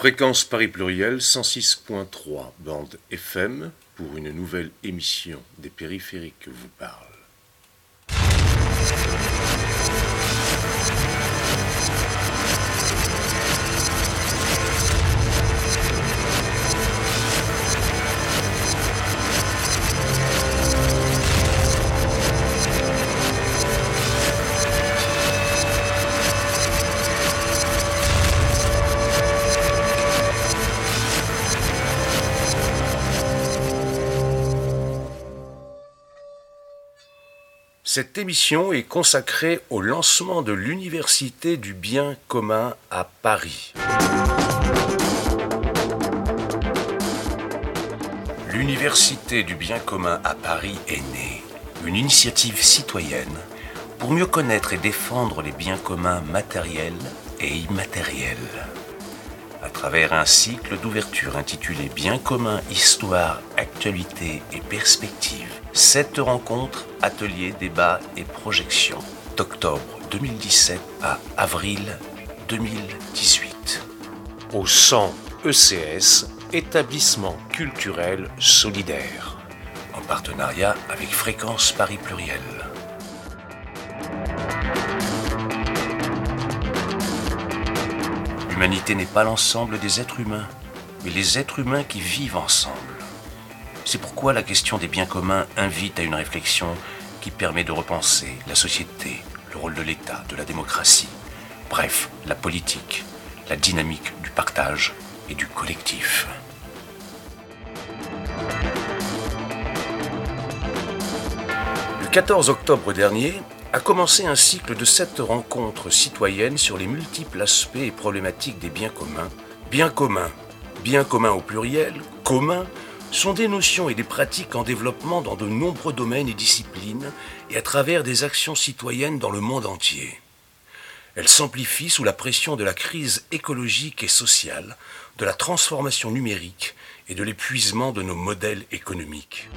Fréquence Paris Pluriel 106.3 bande FM pour une nouvelle émission des périphériques vous parle. Cette émission est consacrée au lancement de l'Université du bien commun à Paris. L'Université du bien commun à Paris est née, une initiative citoyenne pour mieux connaître et défendre les biens communs matériels et immatériels. À travers un cycle d'ouverture intitulé Bien commun, histoire, actualité et perspective, cette rencontre, atelier, débat et projection d'octobre 2017 à avril 2018. Au 100 ECS, établissement culturel solidaire, en partenariat avec Fréquence Paris Pluriel. L'humanité n'est pas l'ensemble des êtres humains, mais les êtres humains qui vivent ensemble. C'est pourquoi la question des biens communs invite à une réflexion qui permet de repenser la société, le rôle de l'État, de la démocratie, bref, la politique, la dynamique du partage et du collectif. Le 14 octobre dernier a commencé un cycle de sept rencontres citoyennes sur les multiples aspects et problématiques des biens communs. Biens communs, biens communs au pluriel, communs, sont des notions et des pratiques en développement dans de nombreux domaines et disciplines et à travers des actions citoyennes dans le monde entier. Elles s'amplifient sous la pression de la crise écologique et sociale, de la transformation numérique et de l'épuisement de nos modèles économiques.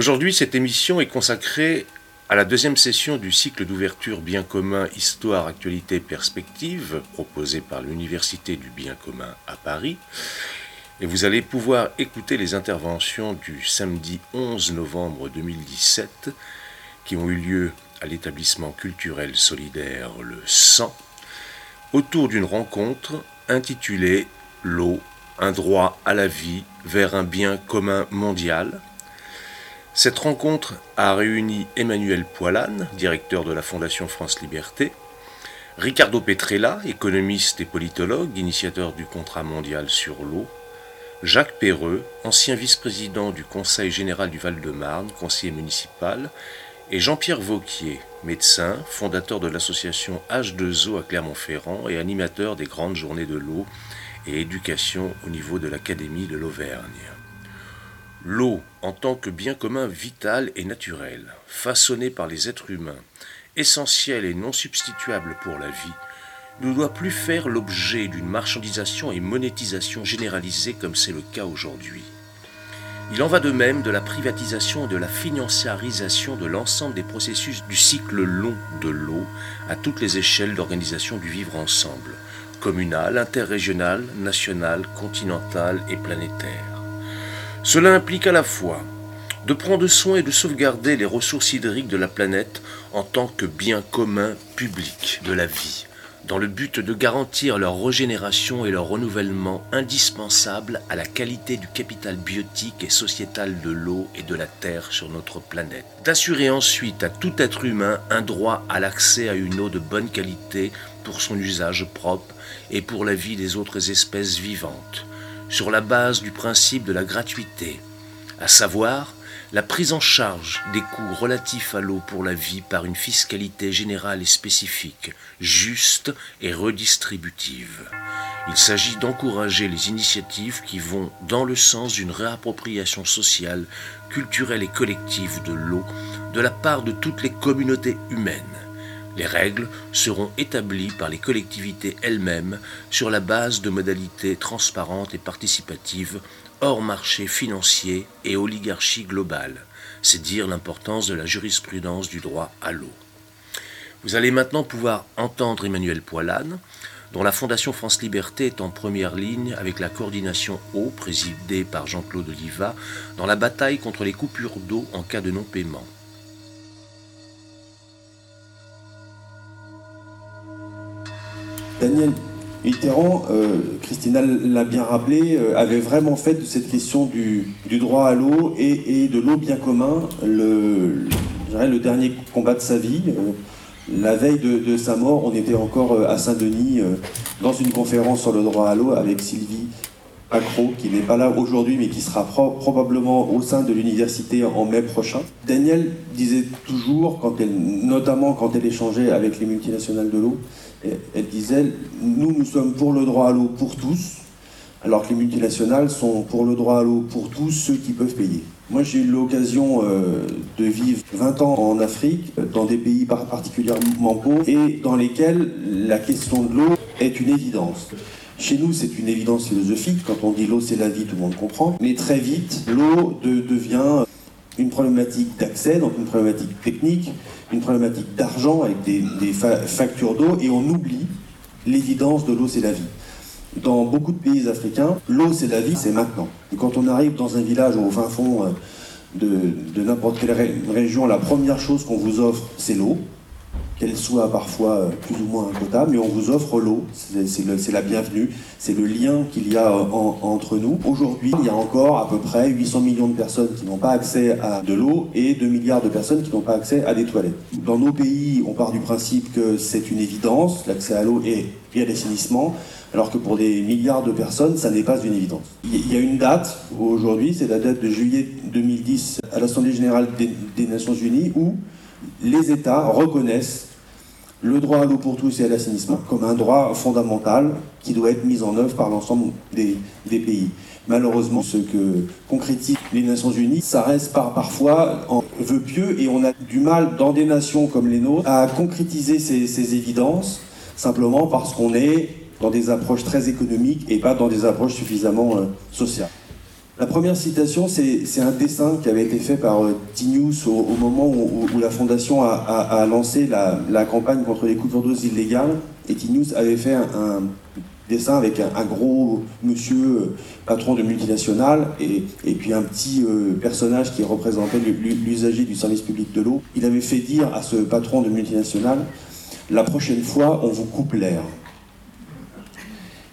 Aujourd'hui, cette émission est consacrée à la deuxième session du cycle d'ouverture Bien commun, Histoire, Actualité, Perspective, proposé par l'Université du Bien commun à Paris. Et vous allez pouvoir écouter les interventions du samedi 11 novembre 2017 qui ont eu lieu à l'établissement culturel solidaire Le 100 autour d'une rencontre intitulée L'eau, un droit à la vie vers un bien commun mondial cette rencontre a réuni Emmanuel Poilane, directeur de la Fondation France Liberté, Ricardo Petrella, économiste et politologue, initiateur du contrat mondial sur l'eau, Jacques Perreux, ancien vice-président du Conseil général du Val-de-Marne, conseiller municipal, et Jean-Pierre Vauquier, médecin, fondateur de l'association H2O à Clermont-Ferrand et animateur des grandes journées de l'eau et éducation au niveau de l'Académie de l'Auvergne. L'eau, en tant que bien commun vital et naturel, façonné par les êtres humains, essentiel et non substituable pour la vie, ne doit plus faire l'objet d'une marchandisation et monétisation généralisée comme c'est le cas aujourd'hui. Il en va de même de la privatisation et de la financiarisation de l'ensemble des processus du cycle long de l'eau à toutes les échelles d'organisation du vivre ensemble, communal, interrégional, national, continental et planétaire. Cela implique à la fois de prendre soin et de sauvegarder les ressources hydriques de la planète en tant que bien commun public de la vie, dans le but de garantir leur régénération et leur renouvellement indispensable à la qualité du capital biotique et sociétal de l'eau et de la terre sur notre planète. D'assurer ensuite à tout être humain un droit à l'accès à une eau de bonne qualité pour son usage propre et pour la vie des autres espèces vivantes sur la base du principe de la gratuité, à savoir la prise en charge des coûts relatifs à l'eau pour la vie par une fiscalité générale et spécifique, juste et redistributive. Il s'agit d'encourager les initiatives qui vont dans le sens d'une réappropriation sociale, culturelle et collective de l'eau de la part de toutes les communautés humaines les règles seront établies par les collectivités elles-mêmes sur la base de modalités transparentes et participatives hors marché financier et oligarchie globale, C'est dire l'importance de la jurisprudence du droit à l'eau. Vous allez maintenant pouvoir entendre Emmanuel Poilane, dont la Fondation France Liberté est en première ligne avec la coordination eau présidée par Jean-Claude Oliva dans la bataille contre les coupures d'eau en cas de non-paiement. Daniel Mitterrand, euh, Christina l'a bien rappelé, euh, avait vraiment fait de cette question du, droit à l'eau et, de l'eau bien commun le, dernier combat de sa vie. Euh, la veille de, sa mort, on était encore à Saint-Denis dans une conférence sur le droit à l'eau avec Sylvie Accro, qui n'est pas là aujourd'hui, mais qui sera probablement au sein de l'université en mai prochain. Daniel disait toujours, notamment quand elle échangeait avec les multinationales de l'eau, elle disait, nous, nous sommes pour le droit à l'eau pour tous, alors que les multinationales sont pour le droit à l'eau pour tous ceux qui peuvent payer. Moi, j'ai eu l'occasion euh, de vivre 20 ans en Afrique, dans des pays particulièrement pauvres, et dans lesquels la question de l'eau est une évidence. Chez nous, c'est une évidence philosophique. Quand on dit l'eau, c'est la vie, tout le monde comprend. Mais très vite, l'eau devient une problématique d'accès, donc une problématique technique, une problématique d'argent avec des, factures d'eau, et on oublie l'évidence de l'eau, c'est la vie. Dans beaucoup de pays africains, l'eau, c'est la vie, c'est maintenant. Et quand on arrive dans un village au fin fond euh, de, n'importe quelle région, la première chose qu'on vous offre, c'est l'eau qu'elle soit parfois euh, plus ou moins potable, mais on vous offre l'eau, c'est la bienvenue, c'est le lien qu'il y a euh, entre nous. Aujourd'hui, il y a encore à peu près 800 millions de personnes qui n'ont pas accès à de l'eau et 2 milliards de personnes qui n'ont pas accès à des toilettes. Dans nos pays, on part du principe que c'est une évidence, l'accès à l'eau et, à l'assainissement, alors que pour des milliards de personnes, ça n'est pas une évidence. Il y a une date aujourd'hui, c'est la date de juillet 2010 à l'Assemblée générale des Nations Unies, où les États reconnaissent le droit à l'eau pour tous et à l'assainissement comme un droit fondamental qui doit être mis en œuvre par l'ensemble des, pays. Malheureusement, ce que concrétisent les Nations Unies, ça reste par, parfois en vœu pieux et on a du mal dans des nations comme les nôtres à concrétiser ces, évidences simplement parce qu'on est dans des approches très économiques et pas dans des approches suffisamment euh, sociales. La première citation, c'est un dessin qui avait été fait par euh, Tinius au, moment où, la Fondation a, lancé la, campagne contre les coupures d'eau illégales. Et Tinius avait fait un, dessin avec un, gros monsieur euh, patron de multinationale et, puis un petit euh, personnage qui représentait l'usager du service public de l'eau. Il avait fait dire à ce patron de multinationale La prochaine fois, on vous coupe l'air.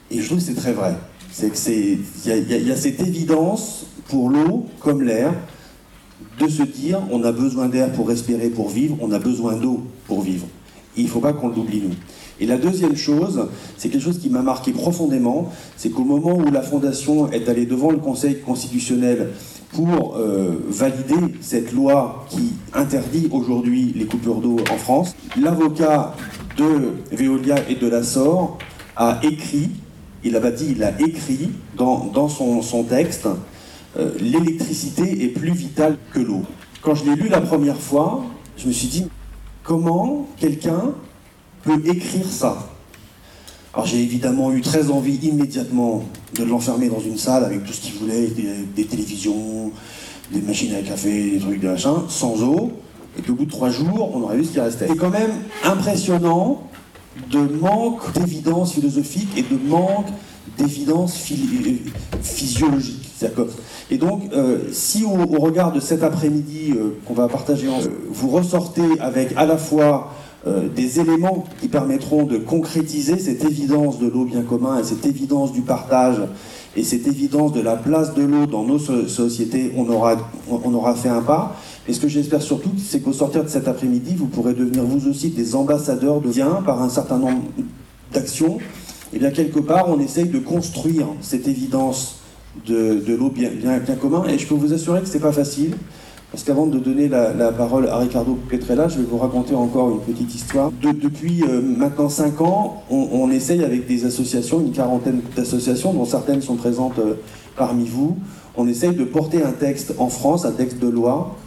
Et je trouve que c'est très vrai. C'est que c'est, il y, a cette évidence pour l'eau comme l'air de se dire on a besoin d'air pour respirer, pour vivre, on a besoin d'eau pour vivre. il ne faut pas qu'on l'oublie nous. Et la deuxième chose, c'est quelque chose qui m'a marqué profondément, c'est qu'au moment où la Fondation est allée devant le Conseil constitutionnel pour euh, valider cette loi qui interdit aujourd'hui les coupures d'eau en France, l'avocat de Veolia et de la SOR a écrit il a dit, il écrit dans, son, texte, euh, l'électricité est plus vitale que l'eau. Quand je l'ai lu la première fois, je me suis dit, comment quelqu'un peut écrire ça? Alors j'ai évidemment eu très envie immédiatement de l'enfermer dans une salle avec tout ce qu'il voulait, des, télévisions, des machines à café, des trucs de machin, sans eau, et qu'au bout de trois jours, on aurait vu ce qui restait. C'est quand même impressionnant de manque d'évidence philosophique et de manque d'évidence physiologique. Et donc, euh, si au, regard de cet après-midi euh, qu'on va partager vous ressortez avec à la fois euh, des éléments qui permettront de concrétiser cette évidence de l'eau bien commun et cette évidence du partage et cette évidence de la place de l'eau dans nos sociétés, on aura, on aura fait un pas. Et ce que j'espère surtout, c'est qu'au sortir de cet après-midi, vous pourrez devenir vous aussi des ambassadeurs de bien par un certain nombre d'actions. Et bien quelque part, on essaye de construire cette évidence de, l'eau bien, bien, commun. Et je peux vous assurer que ce n'est pas facile. Parce qu'avant de donner la, parole à Ricardo Petrella, je vais vous raconter encore une petite histoire. depuis euh, maintenant 5 ans, on, essaye avec des associations, une quarantaine d'associations, dont certaines sont présentes euh, parmi vous, on essaye de porter un texte en France, un texte de loi,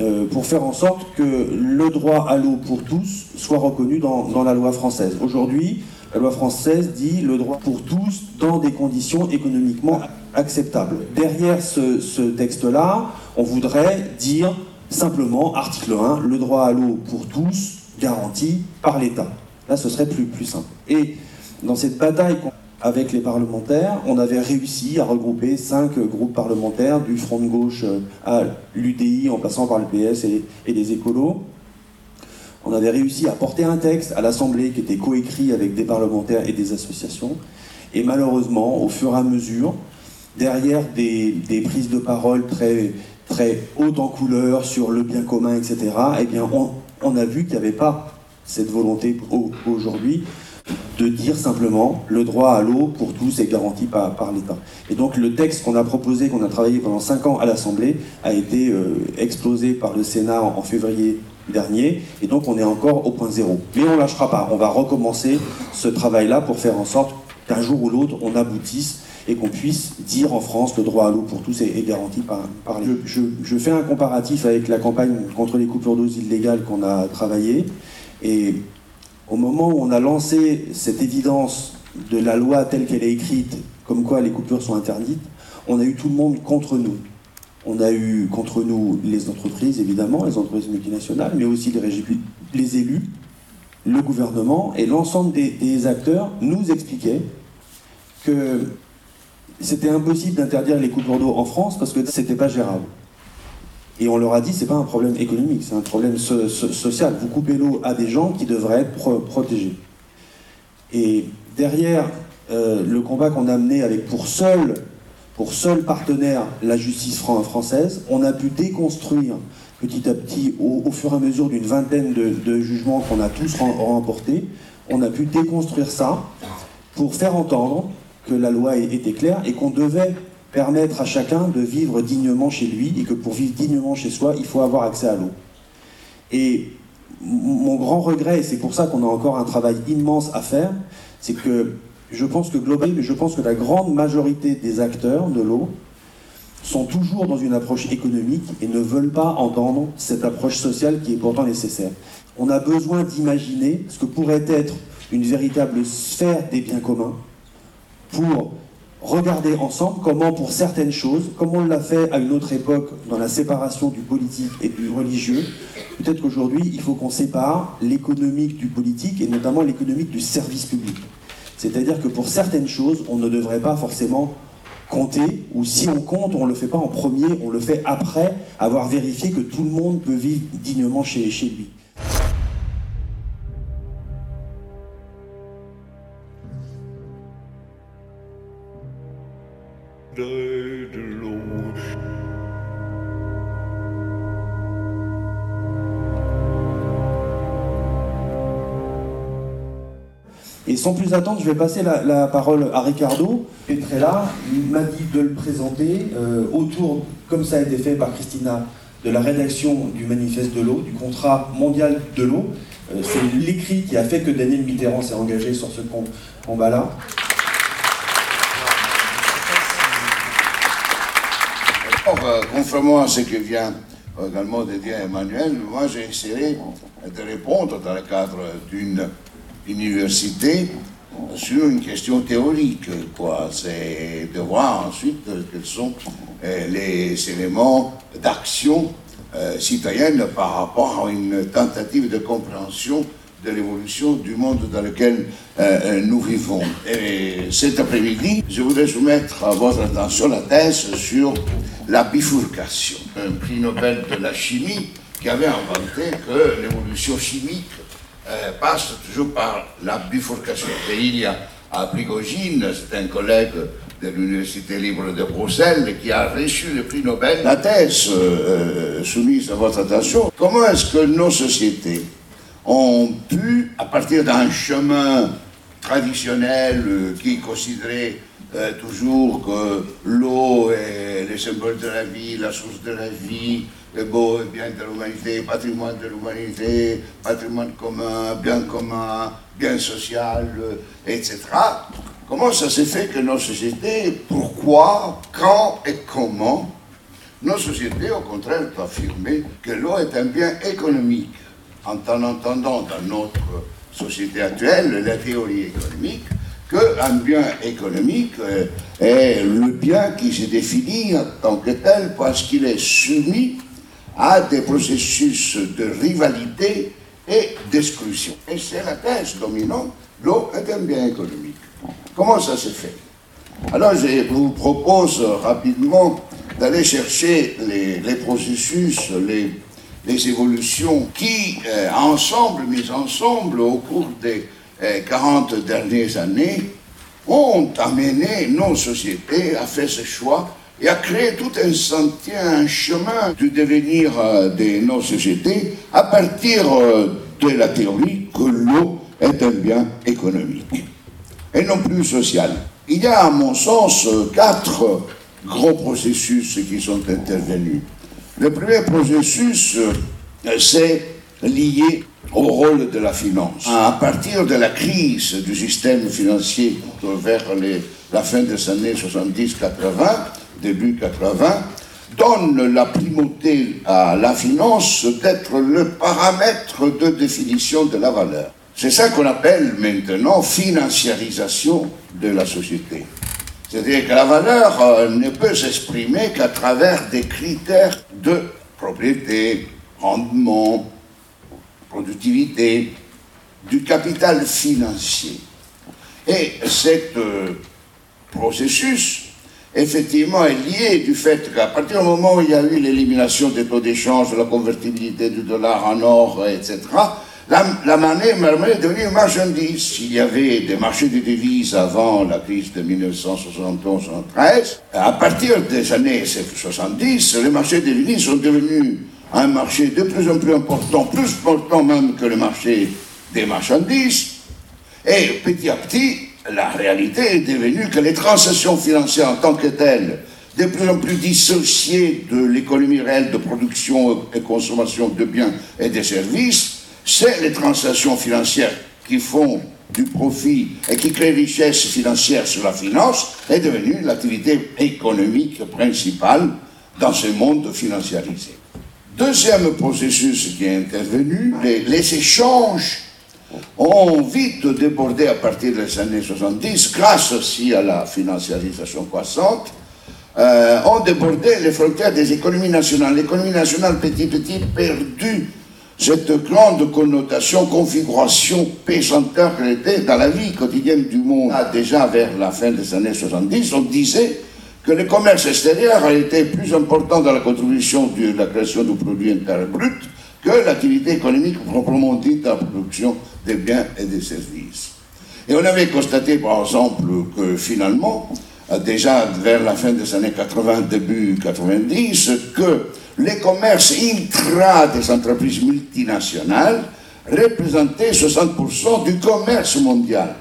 euh, pour faire en sorte que le droit à l'eau pour tous soit reconnu dans, la loi française. Aujourd'hui, la loi française dit le droit pour tous dans des conditions économiquement acceptables. Derrière ce, texte-là, on voudrait dire simplement, article 1, le droit à l'eau pour tous garanti par l'État. Là, ce serait plus, plus simple. Et dans cette bataille avec les parlementaires, on avait réussi à regrouper cinq groupes parlementaires, du Front de gauche à l'UDI, en passant par le PS et, et les écolos. On avait réussi à porter un texte à l'Assemblée qui était coécrit avec des parlementaires et des associations. Et malheureusement, au fur et à mesure, derrière des, prises de parole très, très hautes en couleur sur le bien commun, etc., eh bien, on, a vu qu'il n'y avait pas cette volonté aujourd'hui de dire simplement le droit à l'eau pour tous est garanti par, l'État. Et donc le texte qu'on a proposé, qu'on a travaillé pendant cinq ans à l'Assemblée, a été euh, explosé par le Sénat en, février dernier, et donc on est encore au point zéro. Mais on ne lâchera pas, on va recommencer ce travail-là pour faire en sorte qu'un jour ou l'autre on aboutisse et qu'on puisse dire en France le droit à l'eau pour tous est, garanti par, par les... Je, je, fais un comparatif avec la campagne contre les coupures d'eau illégales qu'on a travaillé, et au moment où on a lancé cette évidence de la loi telle qu'elle est écrite, comme quoi les coupures sont interdites, on a eu tout le monde contre nous. On a eu contre nous les entreprises, évidemment, les entreprises multinationales, mais aussi les, élus, le gouvernement et l'ensemble des, des, acteurs nous expliquaient que c'était impossible d'interdire les coupures d'eau en France parce que c'était pas gérable. Et on leur a dit, c'est pas un problème économique, c'est un problème social. Vous coupez l'eau à des gens qui devraient être protégés. Et derrière euh, le combat qu'on a mené avec pour seul, pour seul partenaire la justice française, on a pu déconstruire petit à petit, au, fur et à mesure d'une vingtaine de, jugements qu'on a tous remportés, on a pu déconstruire ça pour faire entendre que la loi était claire et qu'on devait permettre à chacun de vivre dignement chez lui et que pour vivre dignement chez soi, il faut avoir accès à l'eau. Et mon grand regret, et c'est pour ça qu'on a encore un travail immense à faire, c'est que je pense que globalement, je pense que la grande majorité des acteurs de l'eau sont toujours dans une approche économique et ne veulent pas entendre cette approche sociale qui est pourtant nécessaire. On a besoin d'imaginer ce que pourrait être une véritable sphère des biens communs pour regarder ensemble comment, pour certaines choses, comme on l'a fait à une autre époque dans la séparation du politique et du religieux, peut-être qu'aujourd'hui, il faut qu'on sépare l'économique du politique et notamment l'économique du service public. C'est-à-dire que pour certaines choses, on ne devrait pas forcément compter, ou si on compte, on ne le fait pas en premier, on le fait après avoir vérifié que tout le monde peut vivre dignement chez, chez lui. Et sans plus attendre, je vais passer la, parole à Ricardo Petrella. M'a dit de le présenter euh, autour, comme ça a été fait par Christina, de la rédaction du manifeste de l'eau, du contrat mondial de l'eau. Euh, c'est l'écrit qui a fait que Daniel Mitterrand s'est engagé sur ce combat-là. Euh, conformément à ce que vient également de dire Emmanuel, moi j'ai essayé de répondre dans le cadre d'une université sur une question théorique. C'est de voir ensuite quels sont euh, les éléments d'action euh, citoyenne par rapport à une tentative de compréhension de l'évolution du monde dans lequel euh, nous vivons. Et cet après-midi, je voudrais soumettre à votre attention la thèse sur la bifurcation, un prix Nobel de la chimie qui avait inventé que l'évolution chimique euh, passe toujours par la bifurcation. Et il y a à Prigogine, c'est un collègue de l'Université libre de Bruxelles qui a reçu le prix Nobel. La thèse euh, soumise à votre attention, comment est-ce que nos sociétés ont pu, à partir d'un chemin traditionnel euh, qui considérait toujours que l'eau est le symbole de la vie, la source de la vie, le beau et bien de l'humanité, patrimoine de l'humanité, patrimoine commun, bien commun, bien social, euh, etc. Comment ça s'est fait que nos sociétés, pourquoi, quand et comment, nos sociétés, au contraire, ont affirmé que l'eau est un bien économique, en entendant dans notre société actuelle la théorie économique, qu'un bien économique euh, est le bien qui se définit en tant que tel parce qu'il est soumis à des processus de rivalité et d'exclusion. Et c'est la thèse dominante, l'eau est un bien économique. Comment ça se fait? Alors je vous propose rapidement d'aller chercher les, processus, les, les, évolutions qui, euh, ensemble, mises ensemble au cours des 40 euh, dernières années, ont amené nos sociétés à faire ce choix et à créer tout un sentier, un chemin du devenir euh, de nos sociétés à partir de la théorie que l'eau est un bien économique et non plus social. Il y a, à mon sens, quatre gros processus qui sont intervenus. Le premier processus, euh, c'est lié au rôle de la finance. À partir de la crise du système financier vers la fin des années 70-80, début 80, donne la primauté à la finance d'être le paramètre de définition de la valeur. C'est ça qu'on appelle maintenant financiarisation de la société. C'est-à-dire que la valeur euh, ne peut s'exprimer qu'à travers des critères de propriété, rendement, productivité, du capital financier. Et ce euh, processus, effectivement, est lié du fait qu'à partir du moment où il y a eu l'élimination des taux d'échange, la convertibilité du dollar en or, etc., la, monnaie, est devenue une marchandise. S'il y avait des marchés de devises avant la crise de 1971-1973, à partir des années 70, les marchés de devises sont devenus un marché de plus en plus important, plus important même que le marché des marchandises. Et petit à petit, la réalité est devenue que les transactions financières en tant que telles, de plus en plus dissociées de l'économie réelle de production et consommation de biens et de services, c'est les transactions financières qui font du profit et qui créent richesse financière sur la finance est devenue l'activité économique principale dans ce monde financiarisé. Deuxième processus qui est intervenu, les, échanges ont vite débordé à partir des années 70, grâce aussi à la financiarisation croissante, euh, ont débordé les frontières des économies nationales. L'économie nationale petit petit perdu cette grande connotation, configuration qu'elle était dans la vie quotidienne du monde. Ah, déjà vers la fin des années 70, on disait que le commerce extérieur a été plus important dans la contribution de la création du produit intérieur brut que l'activité économique proprement dite la production des biens et des services. Et on avait constaté, par exemple, que finalement, déjà vers la fin des années 80, début 90, que les commerces intra des entreprises multinationales représentaient 60% du commerce mondial.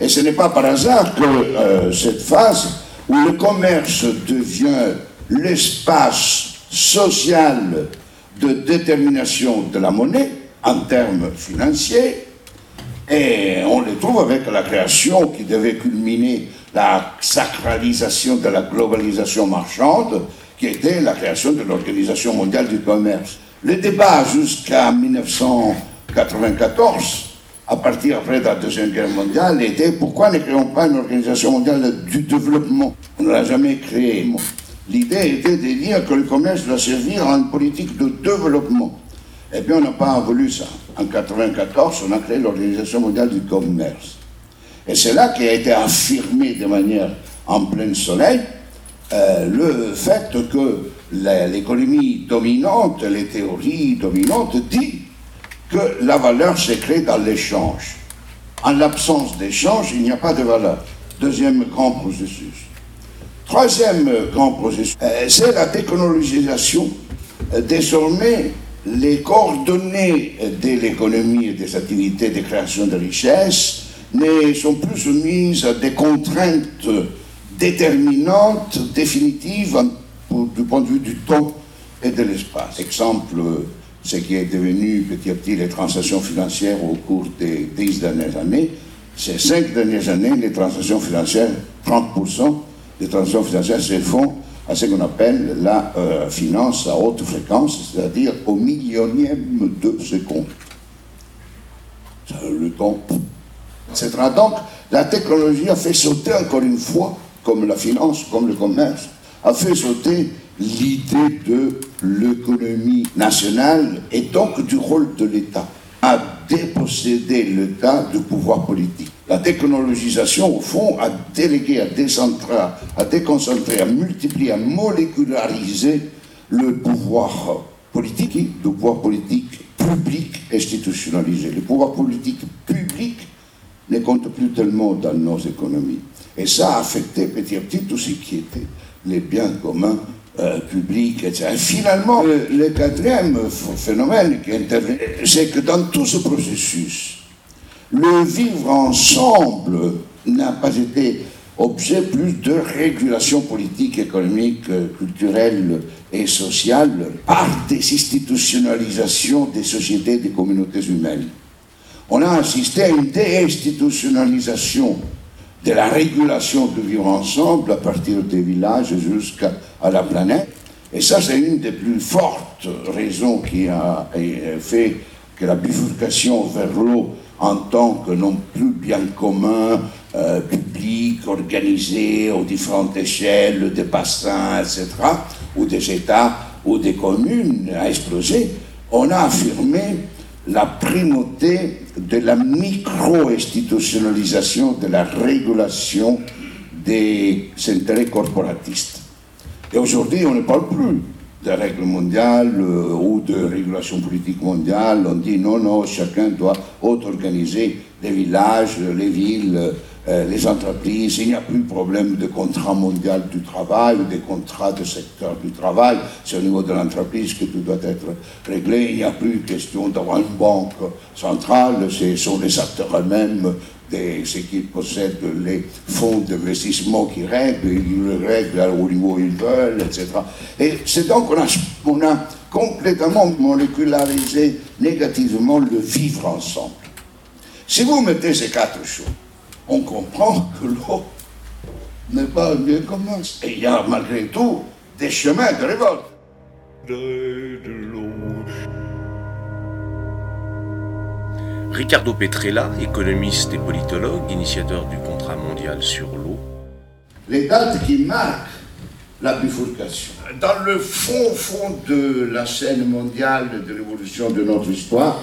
Et ce n'est pas par hasard que euh, cette phase où le commerce devient l'espace social de détermination de la monnaie en termes financiers, et on le trouve avec la création qui devait culminer la sacralisation de la globalisation marchande, qui était la création de l'Organisation mondiale du commerce. Le débat jusqu'à 1994, à partir après la Deuxième Guerre mondiale, était pourquoi ne créons pas une Organisation mondiale du développement? On ne l'a jamais créée. L'idée était de dire que le commerce doit servir à une politique de développement. Eh bien, on n'a pas voulu ça. En 1994, on a créé l'Organisation mondiale du commerce. Et c'est là qui a été affirmé de manière en plein soleil euh, le fait que l'économie dominante, les théories dominantes disent que la valeur se crée dans l'échange. En l'absence d'échange, il n'y a pas de valeur. Deuxième grand processus. Troisième grand processus, euh, c'est la technologisation. Euh, désormais, les coordonnées de l'économie et des activités de création de richesses ne sont plus soumises à des contraintes déterminante, définitive du point de vue du temps et de l'espace. Exemple, ce qui est devenu petit à petit les transactions financières au cours des dix dernières années. Ces cinq dernières années, les transactions financières, 30% des transactions financières se font à ce qu'on appelle la euh, finance à haute fréquence, c'est-à-dire au millionième de seconde. Le temps, etc. Donc, la technologie a fait sauter encore une fois comme la finance, comme le commerce, a fait sauter l'idée de l'économie nationale et donc du rôle de l'État à déposséder l'État du pouvoir politique. La technologisation, au fond, a délégué, à décentrer, à déconcentrer, à multiplier, à moléculariser le pouvoir politique, le pouvoir politique public institutionnalisé. Le pouvoir politique public ne compte plus tellement dans nos économies. Et ça a affecté petit à petit tout ce qui était les biens communs euh, publics, etc. Et finalement, le, quatrième phénomène qui intervient, c'est que dans tout ce processus, le vivre ensemble n'a pas été objet plus de régulation politique, économique, culturelle et sociale par des institutionnalisations des sociétés et des communautés humaines. On a assisté à une déinstitutionnalisation de la régulation du vivre ensemble à partir des villages jusqu'à la planète. Et ça, c'est une des plus fortes raisons qui a fait que la bifurcation vers l'eau en tant que non plus bien commun, euh, public, organisé aux différentes échelles des bassins, etc., ou des États ou des communes, a explosé, on a affirmé la primauté de la micro-institutionnalisation de la régulation des intérêts corporatistes. Et aujourd'hui, on ne parle plus de règles mondiales euh, ou de régulation politique mondiale. On dit non, non, chacun doit auto-organiser les villages, les villes, euh, les entreprises, il n'y a plus problème de contrat mondial du travail ou des contrats de secteur du travail. C'est au niveau de l'entreprise que tout doit être réglé. Il n'y a plus question d'avoir une banque centrale. Ce sont les acteurs eux-mêmes ceux qui possèdent les fonds d'investissement qui règlent, ils le règlent au niveau où ils veulent, etc. Et c'est donc qu'on a, on a complètement molécularisé négativement le vivre ensemble. Si vous mettez ces quatre choses, on comprend que l'eau n'est pas un bien commun. Et il y a malgré tout des chemins de révolte. Ricardo Petrella, économiste et politologue, initiateur du contrat mondial sur l'eau. Les dates qui marquent la bifurcation. Dans le fond, fond de la scène mondiale de l'évolution de notre histoire,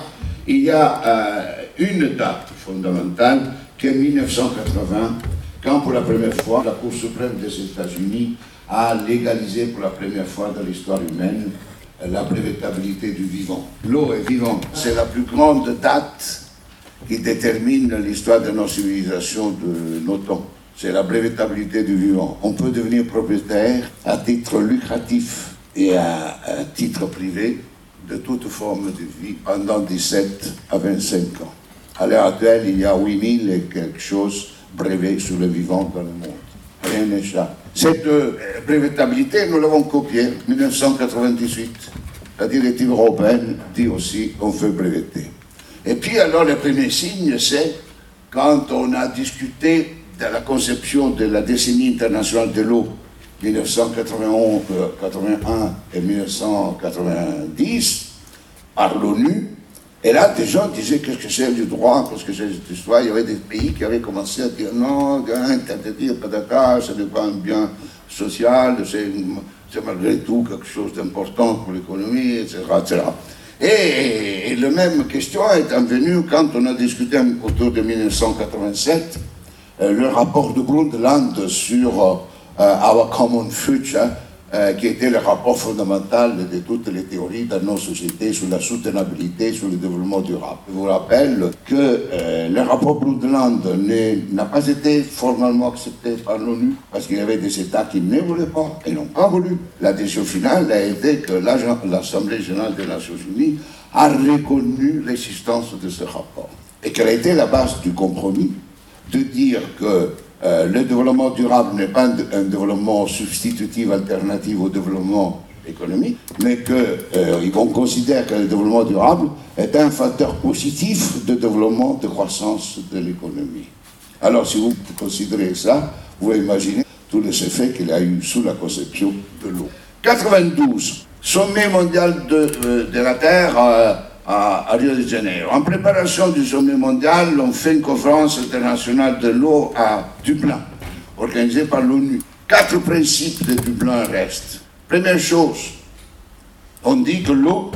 il y a euh, une date fondamentale qu'en 1980, quand pour la première fois la Cour suprême des États-Unis a légalisé pour la première fois dans l'histoire humaine la brevetabilité du vivant. L'eau est vivante. C'est la plus grande date qui détermine l'histoire de nos civilisations de nos temps. C'est la brevetabilité du vivant. On peut devenir propriétaire à titre lucratif et à titre privé de toute forme de vie pendant 17 à 25 ans. À l'heure actuelle, il y a 8000 et quelque chose brevets sur le vivant dans le monde. Rien n'échappe. Cette euh, brevetabilité, nous l'avons copiée en 1998. La directive européenne dit aussi qu'on veut breveter. Et puis alors, le premier signe, c'est quand on a discuté de la conception de la décennie internationale de l'eau 1981 euh, et 1990 par l'ONU, et là, des gens disaient qu'est-ce que c'est du droit, qu'est-ce que c'est cette histoire? Il y avait des pays qui avaient commencé à dire non, interdire d'accord, ce n'est pas un bien social, c'est malgré tout quelque chose d'important pour l'économie, etc. Et, et, la même question est venue quand on a discuté autour de 1987 euh, le rapport de Brundtland sur euh, Our Common Future, euh, qui était le rapport fondamental de toutes les théories dans nos sociétés sur la soutenabilité, sur le développement durable. Je vous rappelle que euh, le rapport Brundtland n'a pas été formellement accepté par l'ONU parce qu'il y avait des États qui ne voulaient pas et n'ont pas voulu. La décision finale a été que l'Assemblée générale des Nations unies a reconnu l'existence de ce rapport et qu'elle a été la base du compromis de dire que euh, le développement durable n'est pas un, développement substitutif, alternatif au développement économique, mais qu'on euh, considère que le développement durable est un facteur positif de développement, de croissance de l'économie. Alors, si vous considérez ça, vous pouvez imaginer tous les effets qu'il a eu sous la conception de l'eau. 92, sommet mondial de, euh, de la Terre à, Rio de Janeiro. En préparation du sommet mondial, on fait une conférence internationale de l'eau à Dublin, organisée par l'ONU. Quatre principes de Dublin restent. Première chose, on dit que l'eau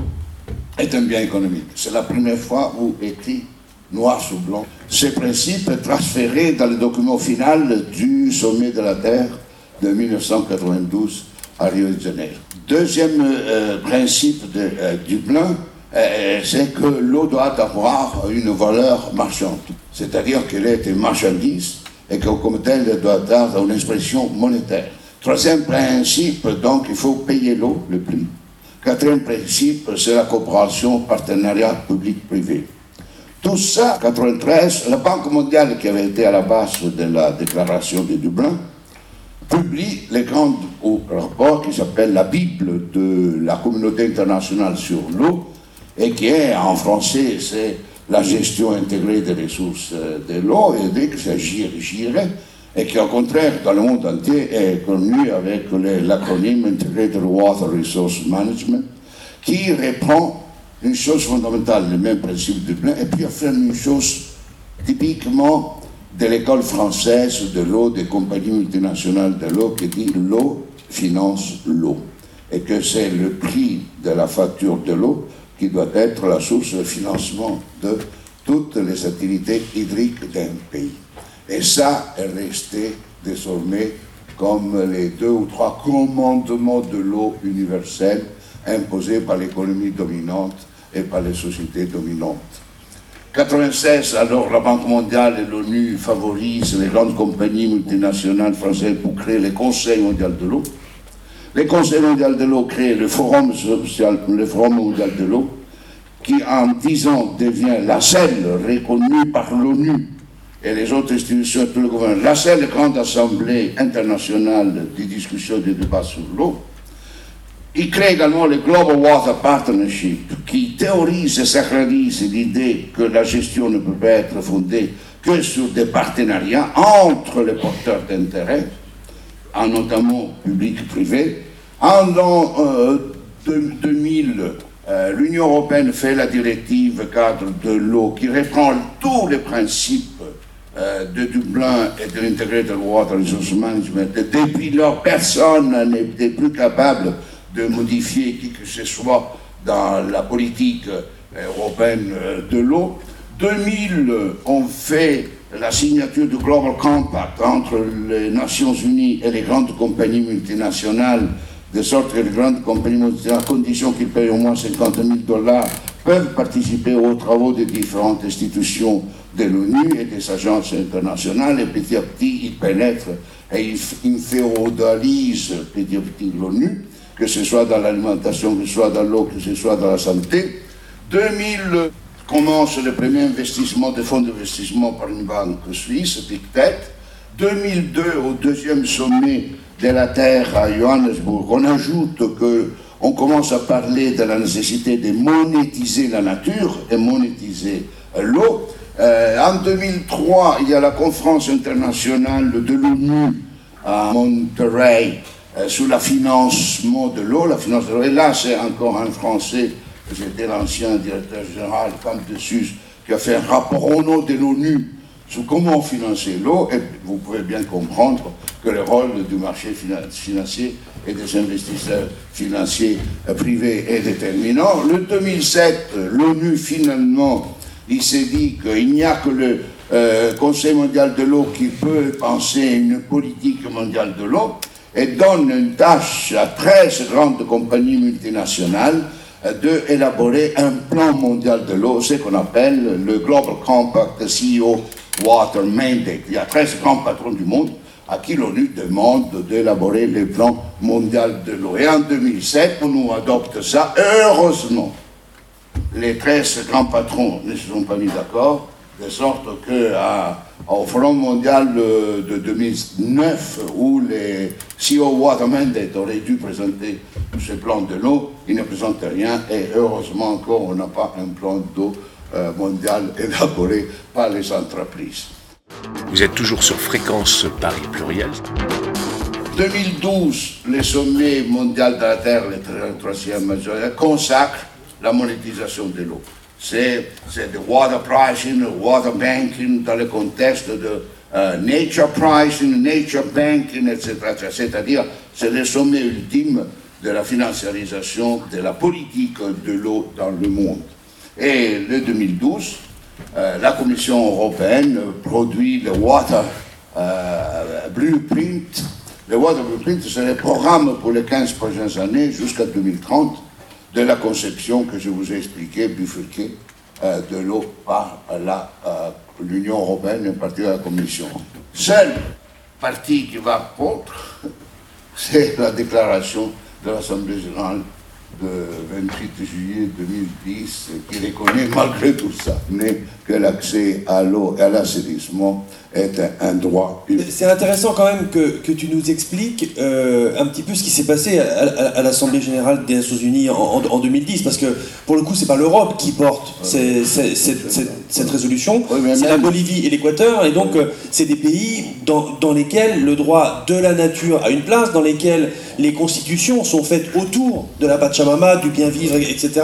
est un bien économique. C'est la première fois où écrit noir sur blanc. Ce principe est transféré dans le document final du sommet de la Terre de 1992 à Rio de Janeiro. Deuxième euh, principe de euh, Dublin, c'est que l'eau doit avoir une valeur marchande, c'est-à-dire qu'elle est une marchandise et que comme telle doit avoir une expression monétaire. Troisième principe, donc, il faut payer l'eau, le prix. Quatrième principe, c'est la coopération, partenariat public-privé. Tout ça, 93, la Banque mondiale qui avait été à la base de la déclaration de Dublin, publie les grands rapports qui s'appellent la Bible de la communauté internationale sur l'eau, et qui est en français, c'est la gestion intégrée des ressources euh, de l'eau, et que c'est et qui au contraire dans le monde entier est connu avec l'acronyme Integrated Water Resource Management, qui reprend une chose fondamentale, le même principe de plein, et puis affirme une chose typiquement de l'école française de l'eau, des compagnies multinationales de l'eau, qui dit l'eau finance l'eau, et que c'est le prix de la facture de l'eau qui doit être la source de financement de toutes les activités hydriques d'un pays. Et ça est resté désormais comme les deux ou trois commandements de l'eau universelle imposés par l'économie dominante et par les sociétés dominantes. 96, alors la Banque mondiale et l'ONU favorisent les grandes compagnies multinationales françaises pour créer le Conseil mondial de l'eau. Le Conseil mondial de l'eau crée le Forum, social, le Forum mondial de l'eau, qui en 10 ans devient la seule reconnue par l'ONU et les autres institutions, tout le gouvernement, la seule grande assemblée internationale de discussion et de débat sur l'eau. Il crée également le Global Water Partnership qui théorise et sacralise l'idée que la gestion ne peut être fondée que sur des partenariats entre les porteurs d'intérêts, notamment public et privé. En 2000, euh, euh, l'Union européenne fait la directive cadre de l'eau qui reprend tous les principes euh, de Dublin et de l'Integrated Water Resource Management. depuis lors, personne n'était plus capable de modifier qui que ce soit dans la politique européenne de l'eau. 2000, on fait la signature du Global Compact entre les Nations Unies et les grandes compagnies multinationales, de sorte que les grandes compagnies multinationales, à condition qu'ils payent au moins 50 000 dollars, peuvent participer aux travaux des différentes institutions de l'ONU et des agences internationales, et petit à petit, ils pénètrent et ils féodalisent petit à petit l'ONU, que ce soit dans l'alimentation, que ce soit dans l'eau, que ce soit dans la santé. 2000 commence le premier investissement de fonds d'investissement par une banque suisse, Pictet. 2002, au deuxième sommet de la Terre à Johannesburg, on ajoute que on commence à parler de la nécessité de monétiser la nature et monétiser l'eau. Euh, en 2003, il y a la conférence internationale de l'ONU à Monterrey euh, sur le financement de l'eau. La finance de l'eau, là, c'est encore un Français, j'étais l'ancien directeur général, Camp de Sus, qui a fait un rapport au nom de l'ONU sur comment financer l'eau, et vous pouvez bien comprendre que le rôle du marché financier et des investisseurs financiers privés est déterminant. Le 2007, l'ONU finalement il s'est dit qu'il n'y a que le euh, Conseil mondial de l'eau qui peut penser une politique mondiale de l'eau et donne une tâche à 13 grandes compagnies multinationales d'élaborer un plan mondial de l'eau, ce qu'on appelle le Global Compact CEO Water Mandate. Il y a 13 grands patrons du monde à qui l'ONU demande d'élaborer le plan mondial de l'eau. Et en 2007, on nous adopte ça, heureusement les 13 grands patrons ne se sont pas mis d'accord, de sorte qu'au Front mondial de, 2009, où les CEO Water Mandate auraient dû présenter ce plan de l'eau, ils ne présentent rien, et heureusement encore, on n'a pas un plan d'eau euh, mondial élaboré par les entreprises. Vous êtes toujours sur Fréquence Paris Pluriel 2012, le sommet mondial de la Terre, le troisième majeur, consacre la monétisation de l'eau. C'est le water pricing, le water banking dans le contexte de euh, nature pricing, nature banking, etc. C'est-à-dire, c'est le sommet ultime de la financiarisation de la politique de l'eau dans le monde. Et le 2012, euh, la Commission européenne produit le Water euh, Blueprint. Le Water Blueprint, c'est le programme pour les 15 prochaines années jusqu'à 2030 de la conception que je vous ai expliquée, bifurquée, euh, de l'eau par l'Union européenne et en particulier la Commission. Seul parti qui va contre, c'est la déclaration de l'Assemblée générale de 28 juillet 2010 qui reconnaît malgré tout ça. Mais que l'accès à l'eau et à l'assainissement est un, droit C'est intéressant quand même que, que tu nous expliques euh, un petit peu ce qui s'est passé à, l'Assemblée générale des Nations Unies en, 2010, parce que pour le coup, c'est pas l'Europe qui porte cette, résolution, c'est la Bolivie et l'Équateur, et donc euh, c'est des pays dans, dans, lesquels le droit de la nature a une place, dans lesquels les constitutions sont faites autour de la Pachamama, du bien vivre, etc.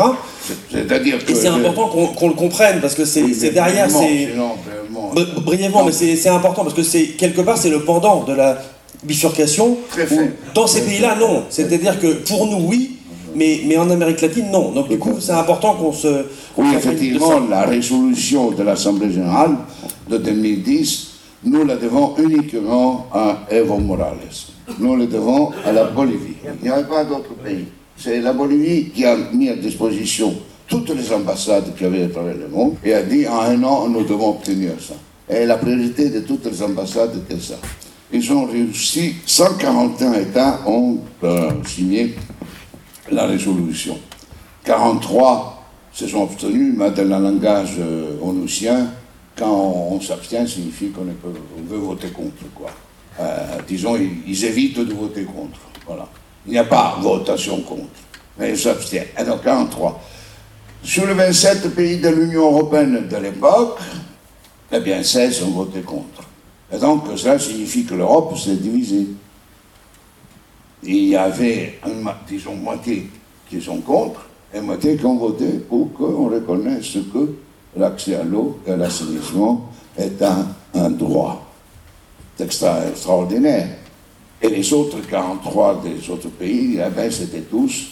C'est-à-dire que. Et c'est important qu'on le comprenne, parce que c'est derrière. c'est brièvement, mais c'est important parce que c'est quelque part c'est le pendant de la bifurcation. dans ces pays-là, non. C'est-à-dire que pour nous, oui, mais, mais en Amérique latine, non. Donc du coup, c'est important qu'on se. oui, effectivement, la résolution de l'Assemblée générale de 2010, nous la devons uniquement à Evo Morales. Nous la devons à la Bolivie. Il n'y avait pas d'autre pays. C'est la Bolivie qui a mis à disposition toutes les ambassades qu'il y avait à travers le monde et a dit en un an, nous devons obtenir ça. Et la priorité de toutes les ambassades était ça. Ils ont réussi, 141 États ont euh, signé la résolution. 43 se sont obtenus, mais dans le langage euh, onusien, quand on, s'abstient, signifie qu'on veut voter contre. Quoi. Euh, disons, ils, ils, évitent de voter contre. Voilà. Il n'y a pas votation contre, mais ils s'abstiennent. Et donc 43. Sur les 27 pays de l'Union européenne de l'époque, eh bien 16 ont voté contre. Et donc cela signifie que l'Europe s'est divisée. Il y avait, disons, moitié qui sont contre et moitié qui ont voté pour qu'on reconnaisse que l'accès à l'eau et à l'assainissement est un, droit. C'est extraordinaire. Et les autres 43 des autres pays, eh bien, c'était tous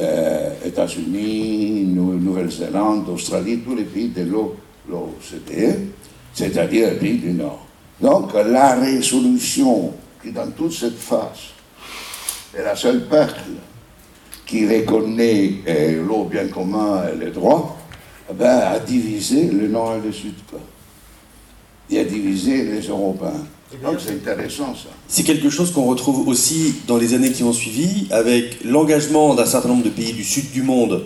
euh, États-Unis, Nouvelle-Zélande, Australie, tous les pays de l'OCDE, c'est-à-dire les pays du Nord. Donc la résolution qui, dans toute cette phase, est la seule percle qui reconnaît euh, l'eau bien commun et les droits, eh ben, a divisé le Nord et le Sud. Il a divisé les Européens. Donc c'est intéressant ça. C'est quelque chose qu'on retrouve aussi dans les années qui ont suivi, avec l'engagement d'un certain nombre de pays du sud du monde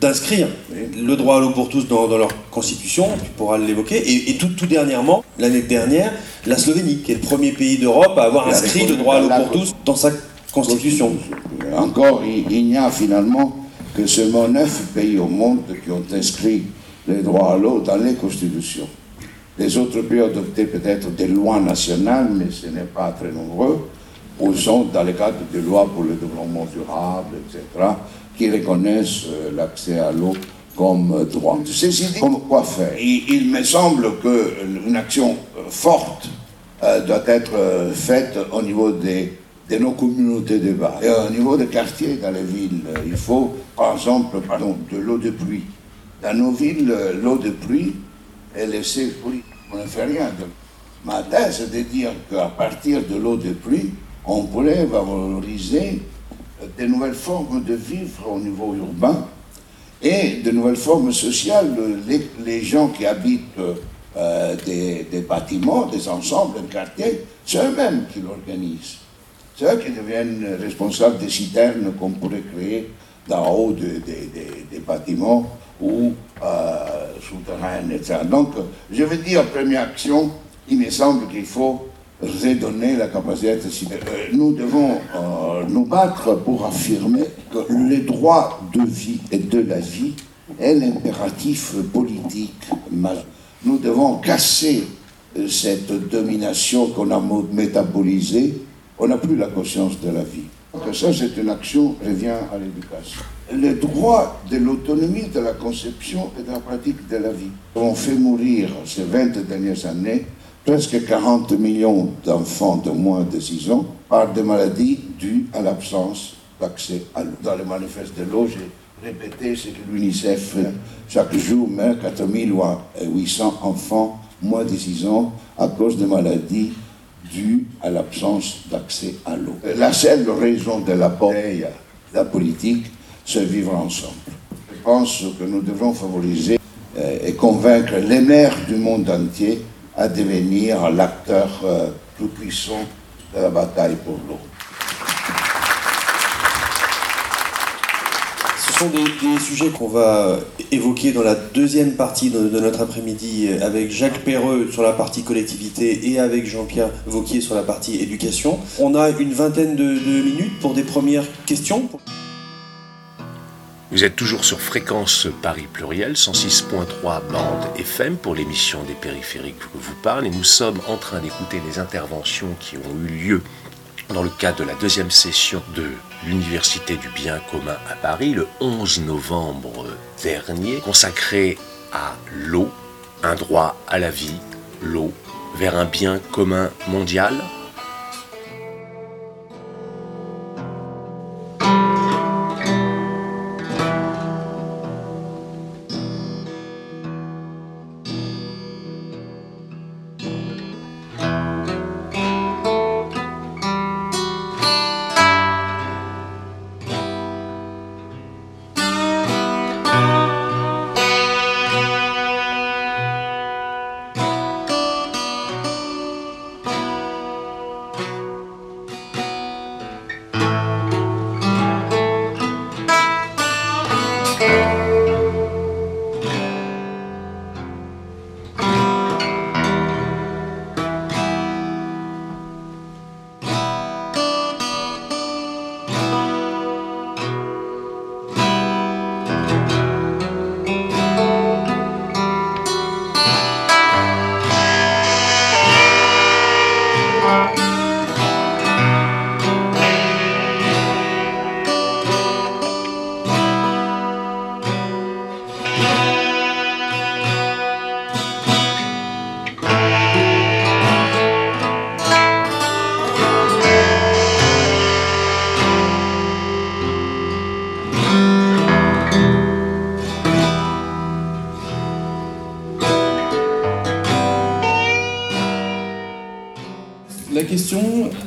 d'inscrire le droit à l'eau pour tous dans, leur constitution, tu pourras l'évoquer, et, tout, tout, dernièrement, l'année dernière, la Slovénie, qui est le premier pays d'Europe à avoir inscrit le droit à l'eau pour tous dans sa constitution. Encore, il, n'y a finalement que seulement neuf pays au monde qui ont inscrit le droit à l'eau dans les constitutions. Les autres pays ont adopté peut-être des lois nationales, mais ce n'est pas très nombreux, ou sont dans le cadre des lois pour le développement durable, etc., qui reconnaissent euh, l'accès à l'eau comme droit. Ceci dit, comme quoi faire? il, me semble qu'une action euh, forte euh, doit être faite au niveau des, de nos communautés de base. Et au niveau des quartiers dans les villes, il faut, par exemple, pardon, de l'eau de pluie. Dans nos villes, l'eau de pluie, et laisser On ne fait rien. Ma thèse de dire qu'à partir de l'eau de pluie, on pourrait valoriser de nouvelles formes de vivre au niveau urbain et de nouvelles formes sociales. Les, gens qui habitent euh, des, bâtiments, des ensembles, des quartiers, c'est eux-mêmes qui l'organisent. C'est eux qui deviennent responsables des citernes qu'on pourrait créer d'en haut des bâtiments ou euh, etc. Donc, je veux dire, première action, il me semble qu'il faut redonner la capacité euh, Nous devons euh, nous battre pour affirmer que le droit de vie et de la vie est l'impératif politique. Nous devons casser euh, cette domination qu'on a métabolisée. On n'a plus la conscience de la vie. Donc ça, c'est une action qui revient à l'éducation le droit de l'autonomie de la conception et de la pratique de la vie. On fait mourir ces 20 dernières années presque 40 millions d'enfants de moins de 6 ans par des maladies dues à l'absence d'accès à l'eau. Dans le manifeste de l'eau, j'ai répété ce que l'UNICEF, chaque jour, meurt 4800 enfants moins de 6 ans à cause de maladies dues à l'absence d'accès à l'eau. La seule raison de la la politique, c'est vivre ensemble. Je pense que nous devons favoriser euh, et convaincre les maires du monde entier à devenir l'acteur euh, tout puissant de la bataille pour l'eau. Ce sont des, sujets qu'on va évoquer dans la deuxième partie de, notre après-midi avec Jacques Perreux sur la partie collectivité et avec Jean-Pierre Vauquier sur la partie éducation. On a une vingtaine de minutes pour des premières questions. Vous êtes toujours sur Fréquence Paris Pluriel, 106.3 bande FM pour l'émission des périphériques que vous parle et nous sommes en train d'écouter les interventions qui ont eu lieu dans le cadre de la deuxième session de l'Université du bien commun à Paris le 11 novembre dernier, consacrée à l'eau, un droit à la vie, l'eau, vers un bien commun mondial,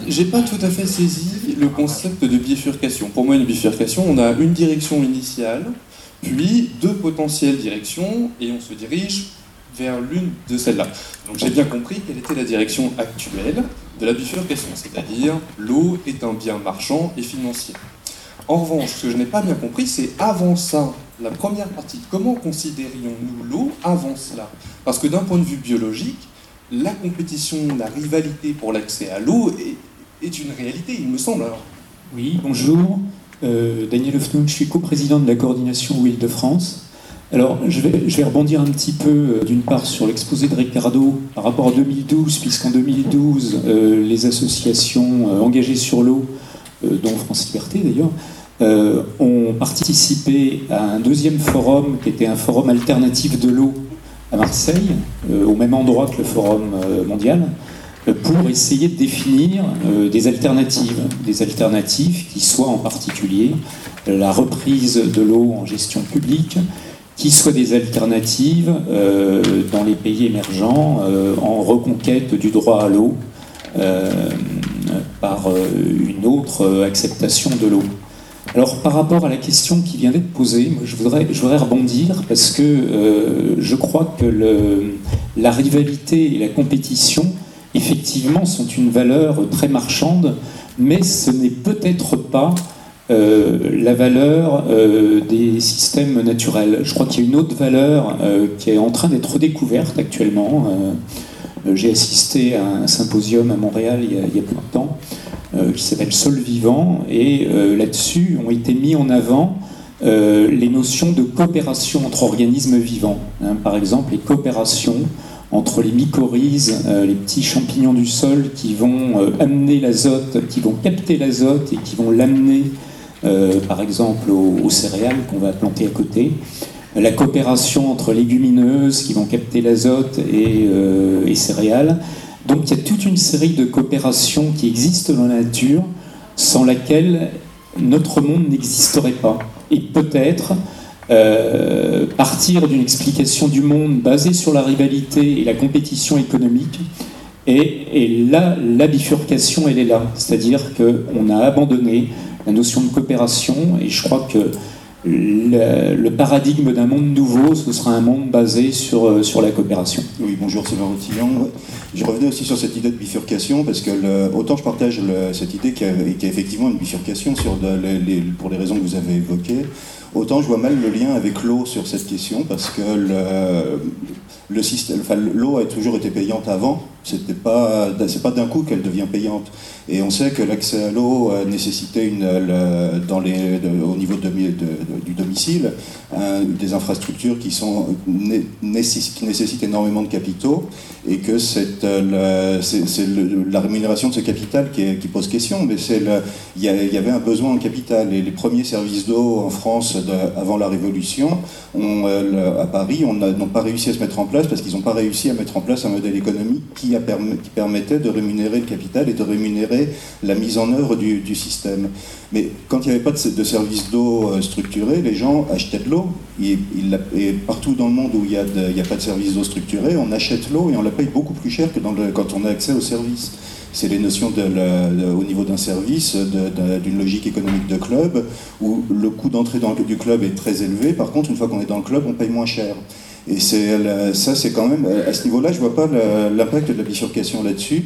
j'ai pas tout à fait saisi le concept de bifurcation. Pour moi, une bifurcation, on a une direction initiale, puis deux potentielles directions, et on se dirige vers l'une de celles-là. Donc j'ai bien compris quelle était la direction actuelle de la bifurcation, c'est-à-dire l'eau est un bien marchand et financier. En revanche, ce que je n'ai pas bien compris, c'est avant ça, la première partie, comment considérions-nous l'eau avant cela? Parce que d'un point de vue biologique, la compétition, la rivalité pour l'accès à l'eau est, une réalité, il me semble. Alors. Oui, bonjour. Euh, Daniel Ofnoun, je suis coprésident de la coordination Will de France. Alors, je vais, je vais rebondir un petit peu, euh, d'une part, sur l'exposé de Ricardo par rapport à 2012, puisqu'en 2012, euh, les associations engagées sur l'eau, dont France Liberté d'ailleurs, ont participé à un deuxième forum qui était un forum alternatif de l'eau à Marseille, au même endroit que le forum mondial pour essayer de définir euh, des alternatives, des alternatives qui soient en particulier la reprise de l'eau en gestion publique, qui soient des alternatives euh, dans les pays émergents euh, en reconquête du droit à l'eau par une autre acceptation de l'eau. Alors par rapport à la question qui vient d'être posée, je, voudrais, je voudrais rebondir parce que je crois que la rivalité et la compétition effectivement, sont une valeur très marchande, mais ce n'est peut-être pas euh, la valeur euh, des systèmes naturels. Je crois qu'il y a une autre valeur euh, qui est en train d'être découverte actuellement. J'ai assisté à un symposium à Montréal il y a, peu de temps qui s'appelle Sol vivant et là-dessus ont été mis en avant les notions de coopération entre organismes vivants. Hein. par exemple, les coopérations entre les mycorhizes, euh, les petits champignons du sol qui vont euh, amener l'azote, qui vont capter l'azote et qui vont l'amener, euh, par exemple, aux, céréales qu'on va planter à côté. La coopération entre légumineuses qui vont capter l'azote et, et céréales. Donc il y a toute une série de coopérations qui existent dans la nature sans laquelle notre monde n'existerait pas. Et peut-être euh, partir d'une explication du monde basée sur la rivalité et la compétition économique. Et, là, la bifurcation, elle est là. C'est-à-dire qu'on a abandonné la notion de coopération et je crois que le, paradigme d'un monde nouveau, ce sera un monde basé sur, euh, sur la coopération. Oui, bonjour, c'est Rotillon. Je revenais aussi sur cette idée de bifurcation, parce que autant je partage cette idée qu'il y, a effectivement une bifurcation pour les raisons que vous avez évoquées, autant je vois mal le lien avec l'eau sur cette question, parce que le, le l'eau a toujours été payante avant. C'était pas, c'est pas d'un coup qu'elle devient payante. Et on sait que l'accès à l'eau nécessitait une, dans les, au niveau du domicile des infrastructures qui, sont, nécessitent énormément de capitaux et que c'est, la rémunération de ce capital qui, pose question. Mais il y, avait un besoin en capital et les premiers services d'eau en France avant la Révolution, à Paris, n'ont pas réussi à se mettre en place parce qu'ils n'ont pas réussi à mettre en place un modèle économique qui, qui permettait de rémunérer le capital et de rémunérer la mise en œuvre du, système. Mais quand il n'y avait pas de, service d'eau euh, structuré, les gens achetaient de l'eau. Et, partout dans le monde où il n'y a, pas de service d'eau structuré, on achète l'eau et on la paye beaucoup plus cher que quand on a accès au service c'est les notions au niveau d'un service, d'une logique économique de club, où le coût d'entrée du club est très élevé. Par contre, une fois qu'on est dans le club, on paye moins cher. Et ça, c'est quand même, à ce niveau-là, je ne vois pas l'impact de la bifurcation là-dessus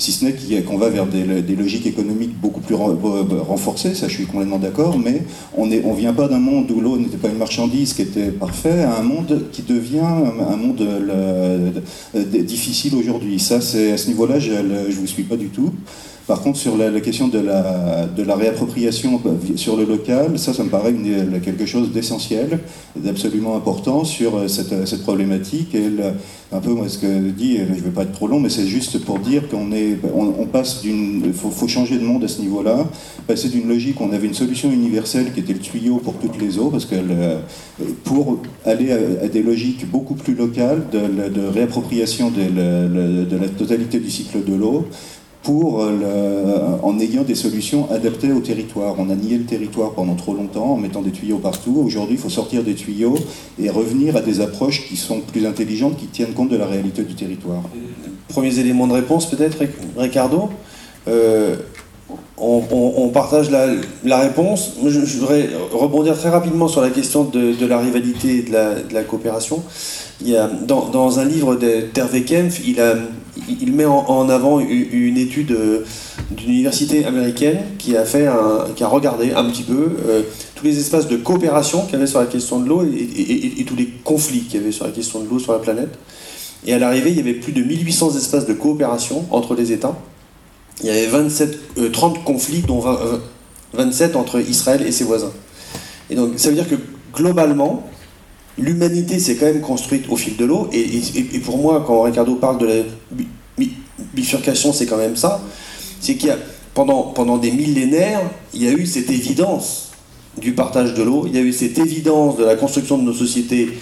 si ce n'est qu'on va vers des, logiques économiques beaucoup plus renforcées, ça je suis complètement d'accord, mais on ne vient pas d'un monde où l'eau n'était pas une marchandise qui était parfait à un monde qui devient un monde difficile aujourd'hui. Ça, c'est à ce niveau-là, je ne vous suis pas du tout. Par contre, sur la, question de la, réappropriation sur le local, ça, ça me paraît quelque chose d'essentiel, d'absolument important sur euh, cette, cette problématique. Et un peu, moi, ce que dit, je ne vais pas être trop long, mais c'est juste pour dire qu'on est, on, passe faut, changer de monde à ce niveau-là, passer d'une logique où on avait une solution universelle qui était le tuyau pour toutes les eaux, parce que pour aller à, des logiques beaucoup plus locales de, réappropriation de la totalité du cycle de l'eau, pour euh, en ayant des solutions adaptées au territoire. On a nié le territoire pendant trop longtemps en mettant des tuyaux partout. Aujourd'hui, il faut sortir des tuyaux et revenir à des approches qui sont plus intelligentes, qui tiennent compte de la réalité du territoire. Premiers éléments de réponse peut-être, Ricardo? Euh, on, partage la, réponse. Je, voudrais rebondir très rapidement sur la question de, la rivalité et de la, coopération. Il y a, dans, un livre d'Hervé Kempf, il, met en, avant une étude euh, d'une université américaine qui a, fait qui a regardé un petit peu euh, tous les espaces de coopération qu'il y avait sur la question de l'eau et, tous les conflits qu'il y avait sur la question de l'eau sur la planète. Et à l'arrivée, il y avait plus de 1800 espaces de coopération entre les États il y avait 27, 30 euh, conflits, dont 27 entre Israël et ses voisins. Et donc ça veut dire que globalement, l'humanité s'est quand même construite au fil de l'eau. Et, pour moi, quand Ricardo parle de la bifurcation, c'est quand même ça. C'est qu'il y a, pendant, pendant des millénaires, il y a eu cette évidence du partage de l'eau, il y a eu cette évidence de la construction de nos sociétés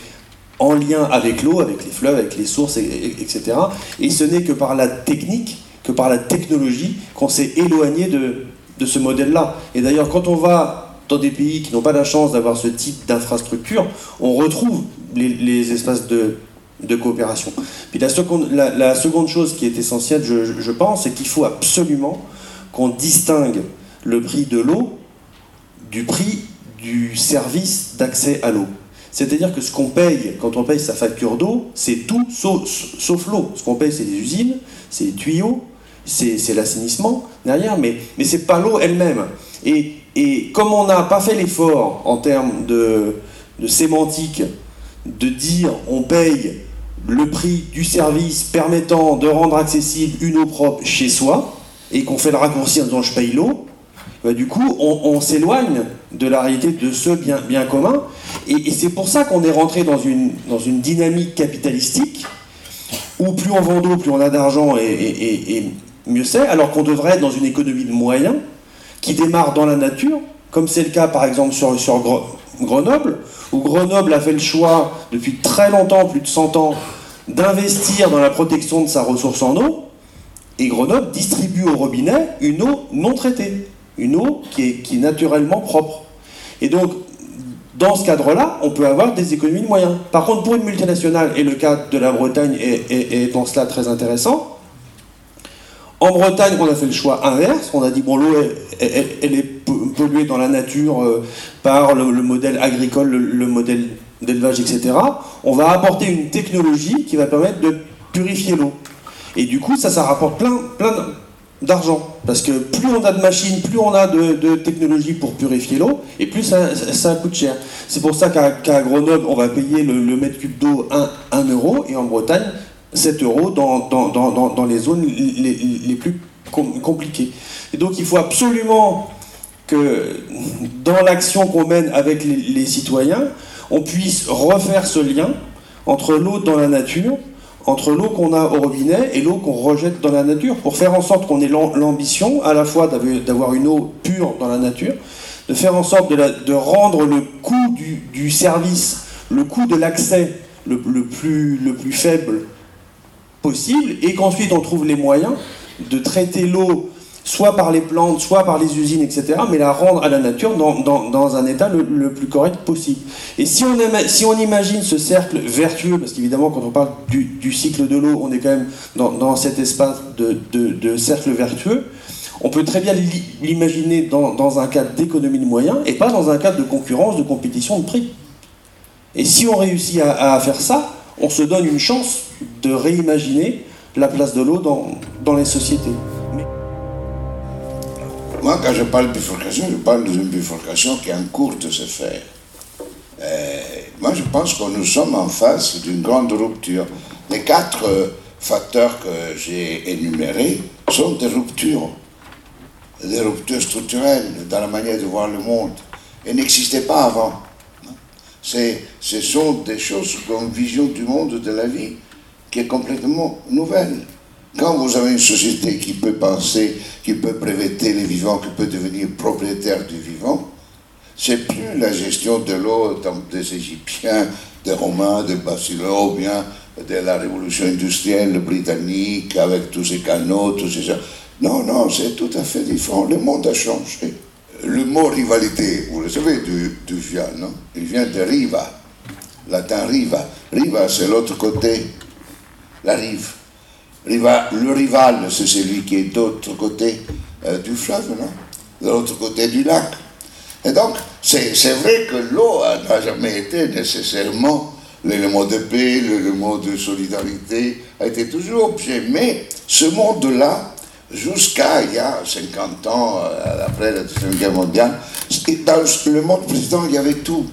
en lien avec l'eau, avec les fleuves, avec les sources, etc. Et ce n'est que par la technique que par la technologie qu'on s'est éloigné de, de ce modèle-là. Et d'ailleurs, quand on va dans des pays qui n'ont pas la chance d'avoir ce type d'infrastructure, on retrouve les, espaces de, de, coopération. Puis la seconde, la, seconde, chose qui est essentielle, je, pense, c'est qu'il faut absolument qu'on distingue le prix de l'eau du prix du service d'accès à l'eau. C'est-à-dire que ce qu'on paye quand on paye sa facture d'eau, c'est tout sauf l'eau. Ce qu'on paye, c'est les usines, c'est les tuyaux, c'est l'assainissement derrière, mais, mais c'est pas l'eau elle-même. Et, et, comme on n'a pas fait l'effort en termes de, de sémantique de dire on paye le prix du service permettant de rendre accessible une eau propre chez soi, et qu'on fait le raccourci en disant je paye l'eau, bah, du coup on, s'éloigne de la réalité de ce bien, bien commun, et, c'est pour ça qu'on est rentré dans une, dans une dynamique capitalistique où plus on vend d'eau, plus on a d'argent et, mieux c'est, alors qu'on devrait être dans une économie de moyens qui démarre dans la nature, comme c'est le cas par exemple sur, Grenoble, où Grenoble a fait le choix depuis très longtemps, plus de 100 ans, d'investir dans la protection de sa ressource en eau, et Grenoble distribue au robinet une eau non traitée. une eau qui est, est naturellement propre. Et donc, dans ce cadre-là, on peut avoir des économies de moyens. Par contre, pour une multinationale, et le cas de la Bretagne est, est, dans cela très intéressant, en Bretagne, on a fait le choix inverse. On a dit, bon, l'eau, elle, est polluée dans la nature euh, par le, modèle agricole, le, modèle d'élevage, etc. On va apporter une technologie qui va permettre de purifier l'eau. Et du coup, ça, ça rapporte plein, d'argent. Parce que plus on a de machines, plus on a de, technologies pour purifier l'eau, et plus ça, coûte cher. C'est pour ça qu'à Grenoble, on va payer le, mètre cube d'eau 1, 1 euro, et en Bretagne, 7 euros dans, dans, dans, dans les zones les, les plus compliquées. Et donc il faut absolument que dans l'action qu'on mène avec les, citoyens, on puisse refaire ce lien entre l'eau dans la nature entre l'eau qu'on a au robinet et l'eau qu'on rejette dans la nature, pour faire en sorte qu'on ait l'ambition à la fois d'avoir une eau pure dans la nature, de faire en sorte de, rendre le coût du, service, le coût de l'accès le, plus, le plus faible possible, et qu'ensuite on trouve les moyens de traiter l'eau soit par les plantes, soit par les usines, etc., mais la rendre à la nature dans, un état le, plus correct possible. Et si on, si on imagine ce cercle vertueux, parce qu'évidemment quand on parle du, cycle de l'eau, on est quand même dans, cet espace de, cercle vertueux, on peut très bien l'imaginer dans, un cadre d'économie de moyens et pas dans un cadre de concurrence, de compétition de prix. Et si on réussit à faire ça, on se donne une chance de réimaginer la place de l'eau dans les sociétés. Moi, quand je parle de bifurcation, je parle d'une bifurcation qui est en cours de se faire. Euh, moi, je pense que nous sommes en face d'une grande rupture. Les quatre euh, facteurs que j'ai énumérés sont des ruptures, des ruptures structurelles dans la manière de voir le monde. Elles n'existaient pas avant. Ce sont des choses comme vision du monde, de la vie, qui est complètement nouvelle. Quand vous avez une société qui peut penser, qui peut breveter les vivants, qui peut devenir propriétaire du vivant, c'est plus la gestion de l'eau des Égyptiens, des Romains, des ou bien de la révolution industrielle britannique avec tous ces canaux, tous ces. Non, non, c'est tout à fait différent. Le monde a changé. Le mot rivalité, vous le savez d'où vient, non? Il vient de riva, latin riva. Riva, c'est l'autre côté, la rive le rival, c'est celui qui est d'autre côté euh, du fleuve, non? De l'autre côté du lac. Et donc, c'est vrai que l'eau n'a jamais été nécessairement l'élément de paix, l'élément de solidarité, a été toujours objet. Mais ce monde-là, jusqu'à il y a 50 ans, euh, après la Deuxième Guerre mondiale, dans le monde précédent, il y avait tout.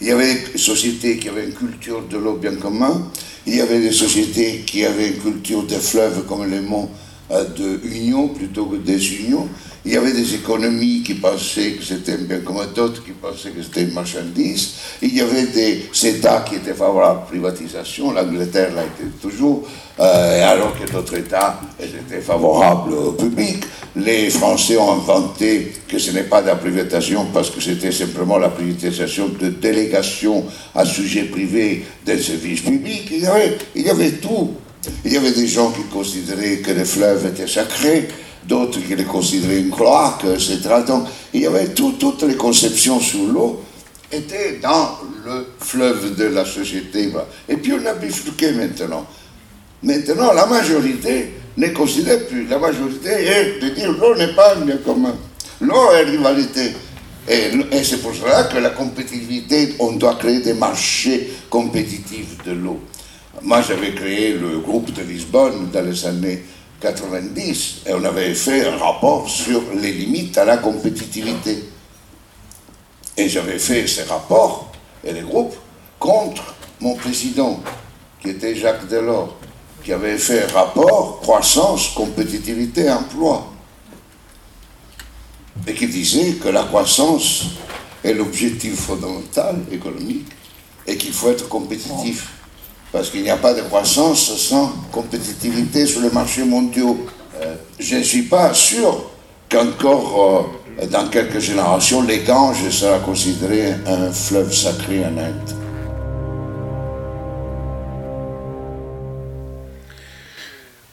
Il y avait une société qui avait une culture de l'eau bien commun, il y avait des sociétés qui avaient une culture des fleuves comme les monts euh, de union plutôt que des unions. Il y avait des économies qui pensaient que c'était un bien commun, d'autres qui pensaient que c'était une marchandise. Il y avait des États qui étaient favorables à la privatisation. L'Angleterre l'a été toujours, euh, alors que d'autres États étaient favorables au public. Les Français ont inventé que ce n'est pas de la privatisation parce que c'était simplement la privatisation de délégations à sujet privé des services publics. Il y avait, il y avait tout. Il y avait des gens qui considéraient que les fleuves étaient sacrés d'autres qui les considéraient une cloaque, etc. Donc, il y avait toutes les conceptions sur l'eau étaient dans le fleuve de la société. Et puis on a bifurqué maintenant. Maintenant, la majorité ne considère plus. La majorité est de dire l'eau n'est pas bien commun. L'eau est rivalité. Et, et c'est pour cela que la compétitivité, on doit créer des marchés compétitifs de l'eau. Moi, j'avais créé le groupe de Lisbonne dans les années 90 et on avait fait un rapport sur les limites à la compétitivité. Et j'avais fait ces rapports et les groupes contre mon président, qui était Jacques Delors, qui avait fait rapport croissance, compétitivité, emploi. Et qui disait que la croissance est l'objectif fondamental économique et qu'il faut être compétitif parce qu'il n'y a pas de croissance sans compétitivité sur les marchés mondiaux. Euh, je ne suis pas sûr qu'encore euh, dans quelques générations, les Ganges sera considéré un fleuve sacré en Inde.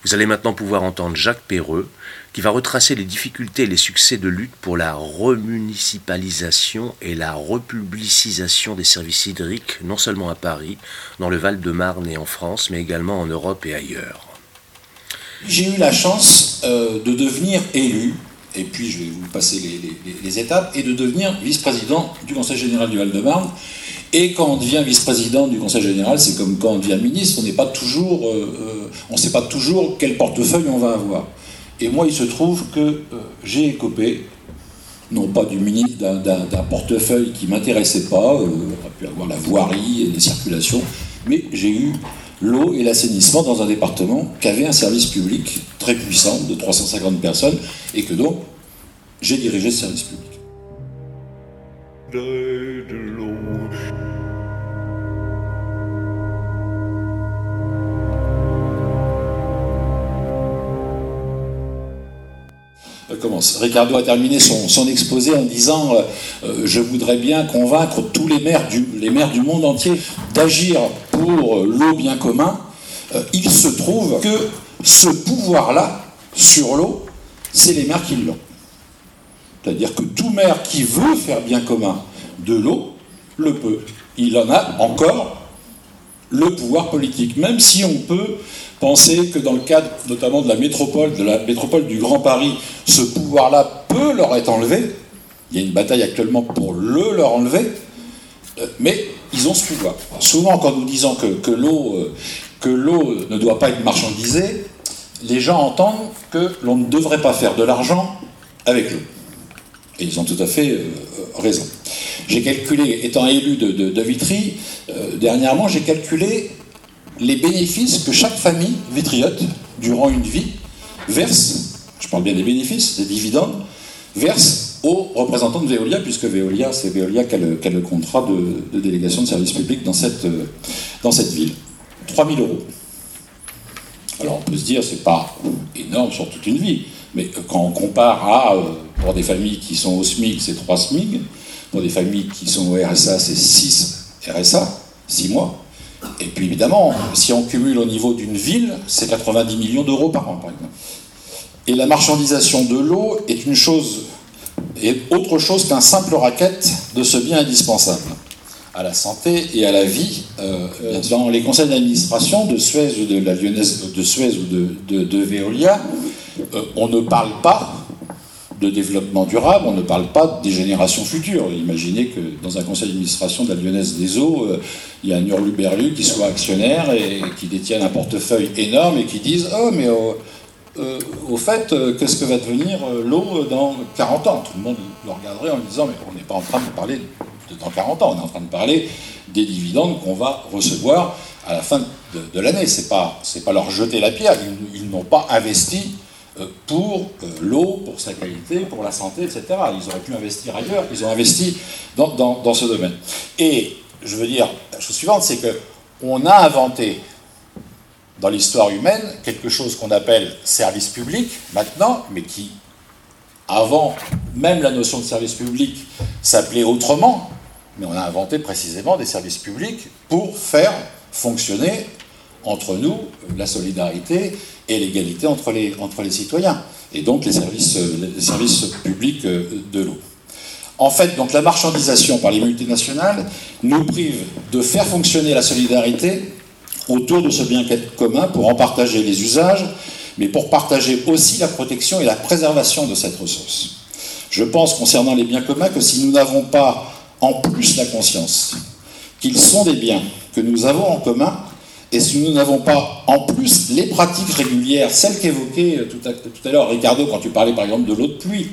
Vous allez maintenant pouvoir entendre Jacques Perreux, qui va retracer les difficultés et les succès de lutte pour la remunicipalisation et la republicisation des services hydriques, non seulement à Paris, dans le Val-de-Marne et en France, mais également en Europe et ailleurs. J'ai eu la chance euh, de devenir élu, et puis je vais vous passer les, étapes, et de devenir vice-président du Conseil général du Val-de-Marne. Et quand on devient vice-président du Conseil général, c'est comme quand on devient ministre, on n'est pas toujours, euh, euh, on ne sait pas toujours quel portefeuille on va avoir. Et moi, il se trouve que j'ai écopé, non pas du ministre, d'un portefeuille qui m'intéressait pas, on aurait pu avoir la voirie et les circulations, mais j'ai eu l'eau et l'assainissement dans un département qui avait un service public très puissant de 350 personnes et que donc j'ai dirigé ce service public. commence. Ricardo a terminé son, exposé en disant euh, euh, Je voudrais bien convaincre tous les maires du, monde entier d'agir pour l'eau bien commun. Euh, il se trouve que ce pouvoir-là, sur l'eau, c'est les maires qui l'ont. C'est-à-dire que tout maire qui veut faire bien commun de l'eau le peut. Il en a encore le pouvoir politique, même si on peut penser que dans le cadre notamment de la métropole, de la métropole du Grand Paris, ce pouvoir-là peut leur être enlevé? Il y a une bataille actuellement pour le leur enlever, euh, mais ils ont ce pouvoir. Souvent, quand nous disons que, que l'eau euh, ne doit pas être marchandisée, les gens entendent que l'on ne devrait pas faire de l'argent avec l'eau. Et ils ont tout à fait euh, raison. J'ai calculé, étant élu de, Vitry, dernièrement, j'ai calculé les bénéfices que chaque famille vitriote, durant une vie, verse, je parle bien des bénéfices, des dividendes, verse aux représentants de Veolia, puisque Veolia, c'est Veolia qui a, le, contrat de, délégation de service public dans cette, euh, dans cette ville. 3 000 euros. Alors on peut se dire, c'est pas énorme sur toute une vie, mais quand on compare à, euh, pour des familles qui sont au SMIC, c'est 3 SMIC, pour des familles qui sont au RSA, c'est 6 RSA, 6 mois, et puis évidemment, si on cumule au niveau d'une ville, c'est 90 millions d'euros par an, par exemple. Et la marchandisation de l'eau est une chose, est autre chose qu'un simple racket de ce bien indispensable à la santé et à la vie. Euh, dans les conseils d'administration de Suez ou de la Lyonnaise, de Suez ou de, de, Veolia, euh, on ne parle pas de développement durable, on ne parle pas des générations futures. Imaginez que dans un conseil d'administration de la Lyonnaise des Eaux, euh, il y a un hurluberlu qui soit actionnaire et qui détienne un portefeuille énorme et qui dise Oh, mais euh, au fait, euh, qu'est-ce que va devenir l'eau dans 40 ans? Tout le monde le regarderait en disant Mais on n'est pas en train de parler de dans 40 ans, on est en train de parler des dividendes qu'on va recevoir à la fin de, l'année. Ce n'est pas, pas leur jeter la pierre, ils n'ont pas investi pour euh, l'eau, pour sa qualité, pour la santé, etc. Ils auraient pu investir ailleurs, ils ont investi dans, dans, ce domaine. Et je veux dire, la chose suivante, c'est qu'on a inventé dans l'histoire humaine quelque chose qu'on appelle service public maintenant, mais qui, avant même la notion de service public, s'appelait autrement, mais on a inventé précisément des services publics pour faire fonctionner entre nous la solidarité et l'égalité entre les, citoyens, et donc les services, les services publics de l'eau. En fait, donc la marchandisation par les multinationales nous prive de faire fonctionner la solidarité autour de ce bien commun pour en partager les usages, mais pour partager aussi la protection et la préservation de cette ressource. Je pense concernant les biens communs que si nous n'avons pas en plus la conscience qu'ils sont des biens que nous avons en commun, et si nous n'avons pas en plus les pratiques régulières, celles qu'évoquait tout à, tout à l'heure Ricardo quand tu parlais par exemple de l'eau de pluie,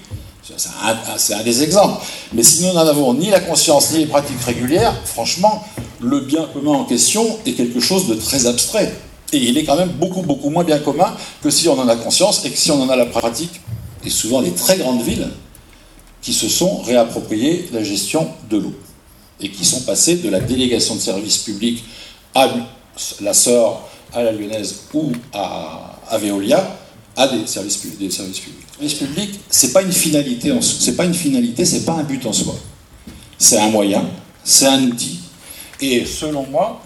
c'est un, des exemples. Mais si nous n'en avons ni la conscience ni les pratiques régulières, franchement, le bien commun en question est quelque chose de très abstrait. Et il est quand même beaucoup, beaucoup moins bien commun que si on en a conscience et que si on en a la pratique. Et souvent les très grandes villes qui se sont réappropriées la gestion de l'eau et qui sont passées de la délégation de services publics à la sort à la Lyonnaise ou à, Veolia à des services, des services publics. Le service public, c'est pas une finalité, c'est pas une finalité, c'est pas un but en soi. C'est un moyen, c'est un outil. Et selon moi,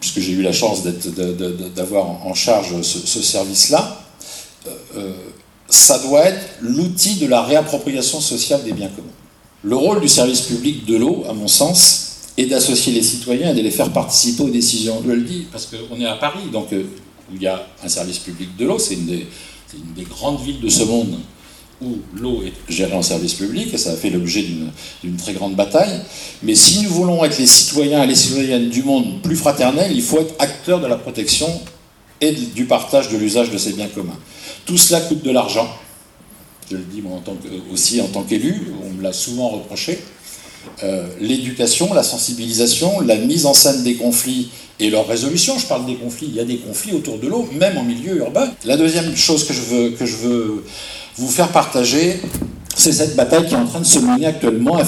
puisque j'ai eu la chance d'avoir en charge ce, service-là, euh, euh, ça doit être l'outil de la réappropriation sociale des biens communs. Le rôle du service public de l'eau, à mon sens, est d'associer les citoyens et de les faire participer aux décisions. Je le dis parce qu'on est à Paris, donc euh, où il y a un service public de l'eau, c'est une, des grandes villes de ce monde où l'eau est gérée en service public, et ça a fait l'objet d'une très grande bataille. Mais si nous voulons être les citoyens et les citoyennes du monde plus fraternels, il faut être acteur de la protection et du partage de l'usage de ces biens communs. Tout cela coûte de l'argent. Je le dis moi, aussi en tant qu'élu, on me l'a souvent reproché. Euh, l'éducation, la sensibilisation, la mise en scène des conflits et leur résolution. Je parle des conflits, il y a des conflits autour de l'eau, même en milieu urbain. La deuxième chose que je veux, que je veux vous faire partager, c'est cette bataille qui est en train de se mener actuellement.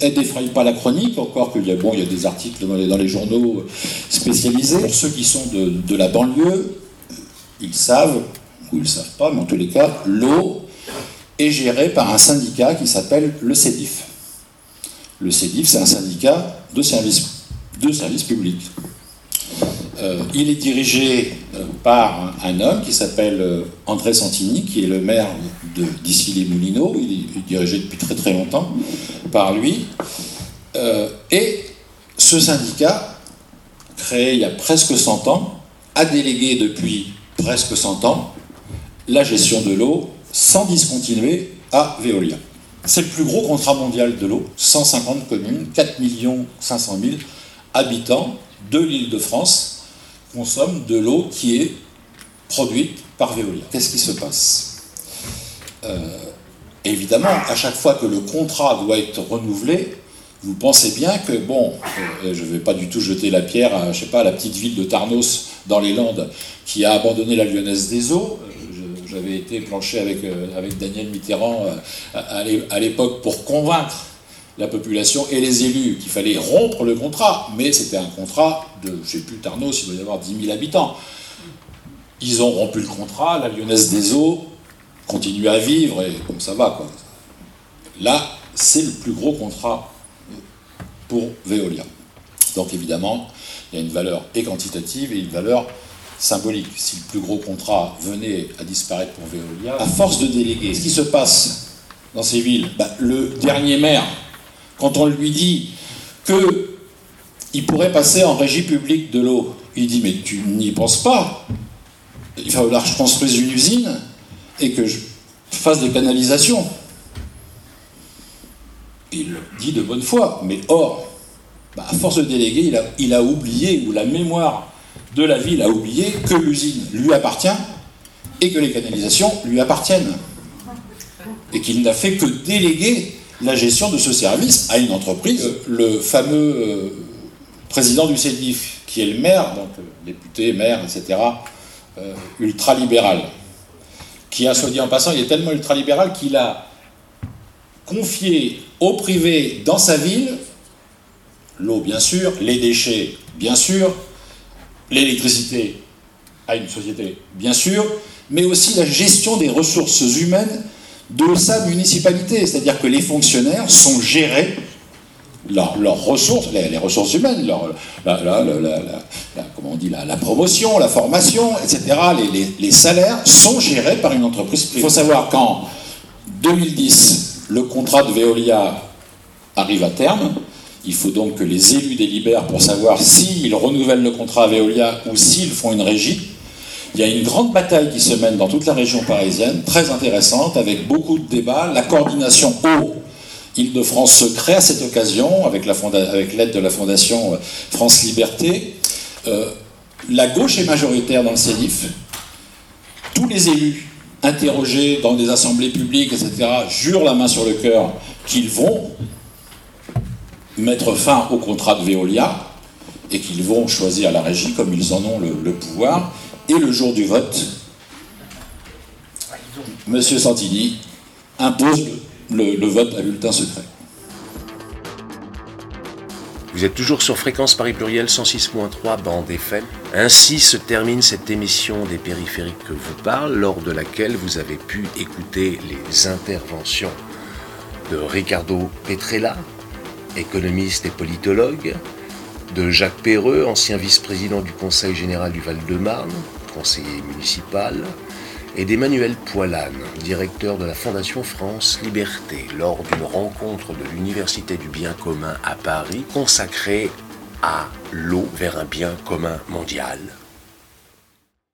Elle ne défraye pas la chronique, encore qu'il y, a, bon, il y a des articles dans les, dans les journaux spécialisés. Pour ceux qui sont de, de la banlieue, ils savent, ou ils ne savent pas, mais en tous les cas, l'eau est gérée par un syndicat qui s'appelle le CEDIF. Le CEDIF, c'est un syndicat de services, de services publics. Euh, il est dirigé euh, par un, homme qui s'appelle euh, André Santini, qui est le maire d'Issy-les-Moulineaux. Il, est dirigé depuis très très longtemps par lui. et ce syndicat, créé il y a presque 100 ans, a délégué depuis presque 100 ans la gestion de l'eau sans discontinuer à Veolia. C'est le plus gros contrat mondial de l'eau, 150 communes, 4 500 000 habitants de l'île de France consomment de l'eau qui est produite par Veolia. Qu'est-ce qui se passe? Euh, Évidemment, à chaque fois que le contrat doit être renouvelé, vous pensez bien que, bon, euh, je ne vais pas du tout jeter la pierre à, je sais pas, à la petite ville de Tarnos dans les Landes qui a abandonné la Lyonnaise des Eaux. J'avais été planché avec, euh, avec Daniel Mitterrand euh, à l'époque pour convaincre la population et les élus qu'il fallait rompre le contrat, mais c'était un contrat de, je ne sais plus, Tarnos, il doit y avoir 10 000 habitants. Ils ont rompu le contrat, la Lyonnaise des Eaux continue à vivre, et comme ça va. Quoi. Là, c'est le plus gros contrat pour Veolia. Donc évidemment, il y a une valeur et quantitative et une valeur symbolique. Si le plus gros contrat venait à disparaître pour Veolia, à force de déléguer, ce qui se passe dans ces villes, bah, le dernier maire, quand on lui dit que il pourrait passer en régie publique de l'eau, il dit mais tu n'y penses pas. Il va falloir que je construise une usine et que je fasse des canalisations. Il le dit de bonne foi, mais or, bah, à force de déléguer, il a, il a oublié, ou la mémoire de la ville a oublié que l'usine lui appartient et que les canalisations lui appartiennent. Et qu'il n'a fait que déléguer la gestion de ce service à une entreprise. Le fameux euh, président du CEDIF, qui est le maire, donc euh, député, maire, etc., euh, ultralibéral, qui a, soit dit en passant, il est tellement ultralibéral qu'il a confié au privé dans sa ville l'eau bien sûr, les déchets bien sûr, l'électricité à une société, bien sûr, mais aussi la gestion des ressources humaines de sa municipalité. C'est-à-dire que les fonctionnaires sont gérés, leurs ressources, les, ressources humaines, la, comment on dit, la, promotion, la formation, etc., les, salaires sont gérés par une entreprise privée. Il faut savoir qu'en 2010, le contrat de Veolia arrive à terme. Il faut donc que les élus délibèrent pour savoir s'ils renouvellent le contrat à Veolia ou s'ils font une régie. Il y a une grande bataille qui se mène dans toute la région parisienne, très intéressante, avec beaucoup de débats. La coordination eau Île-de-France se crée à cette occasion, avec l'aide de la Fondation euh, France Liberté. Euh, la gauche est majoritaire dans le CEDIF. Tous les élus interrogés dans des assemblées publiques, etc., jurent la main sur le cœur qu'ils vont mettre fin au contrat de Veolia et qu'ils vont choisir la régie comme ils en ont le, pouvoir. Et le jour du vote, M. Santini impose le, vote à bulletin secret. Vous êtes toujours sur Fréquence Paris Pluriel 106.3 bande FM. Ainsi se termine cette émission des périphériques que vous parle, lors de laquelle vous avez pu écouter les interventions de Ricardo Petrella, économiste et politologue, de Jacques Perreux, ancien vice-président du Conseil général du Val-de-Marne, conseiller municipal, et d'Emmanuel Poilane, directeur de la Fondation France Liberté, lors d'une rencontre de l'Université du bien commun à Paris consacrée à l'eau vers un bien commun mondial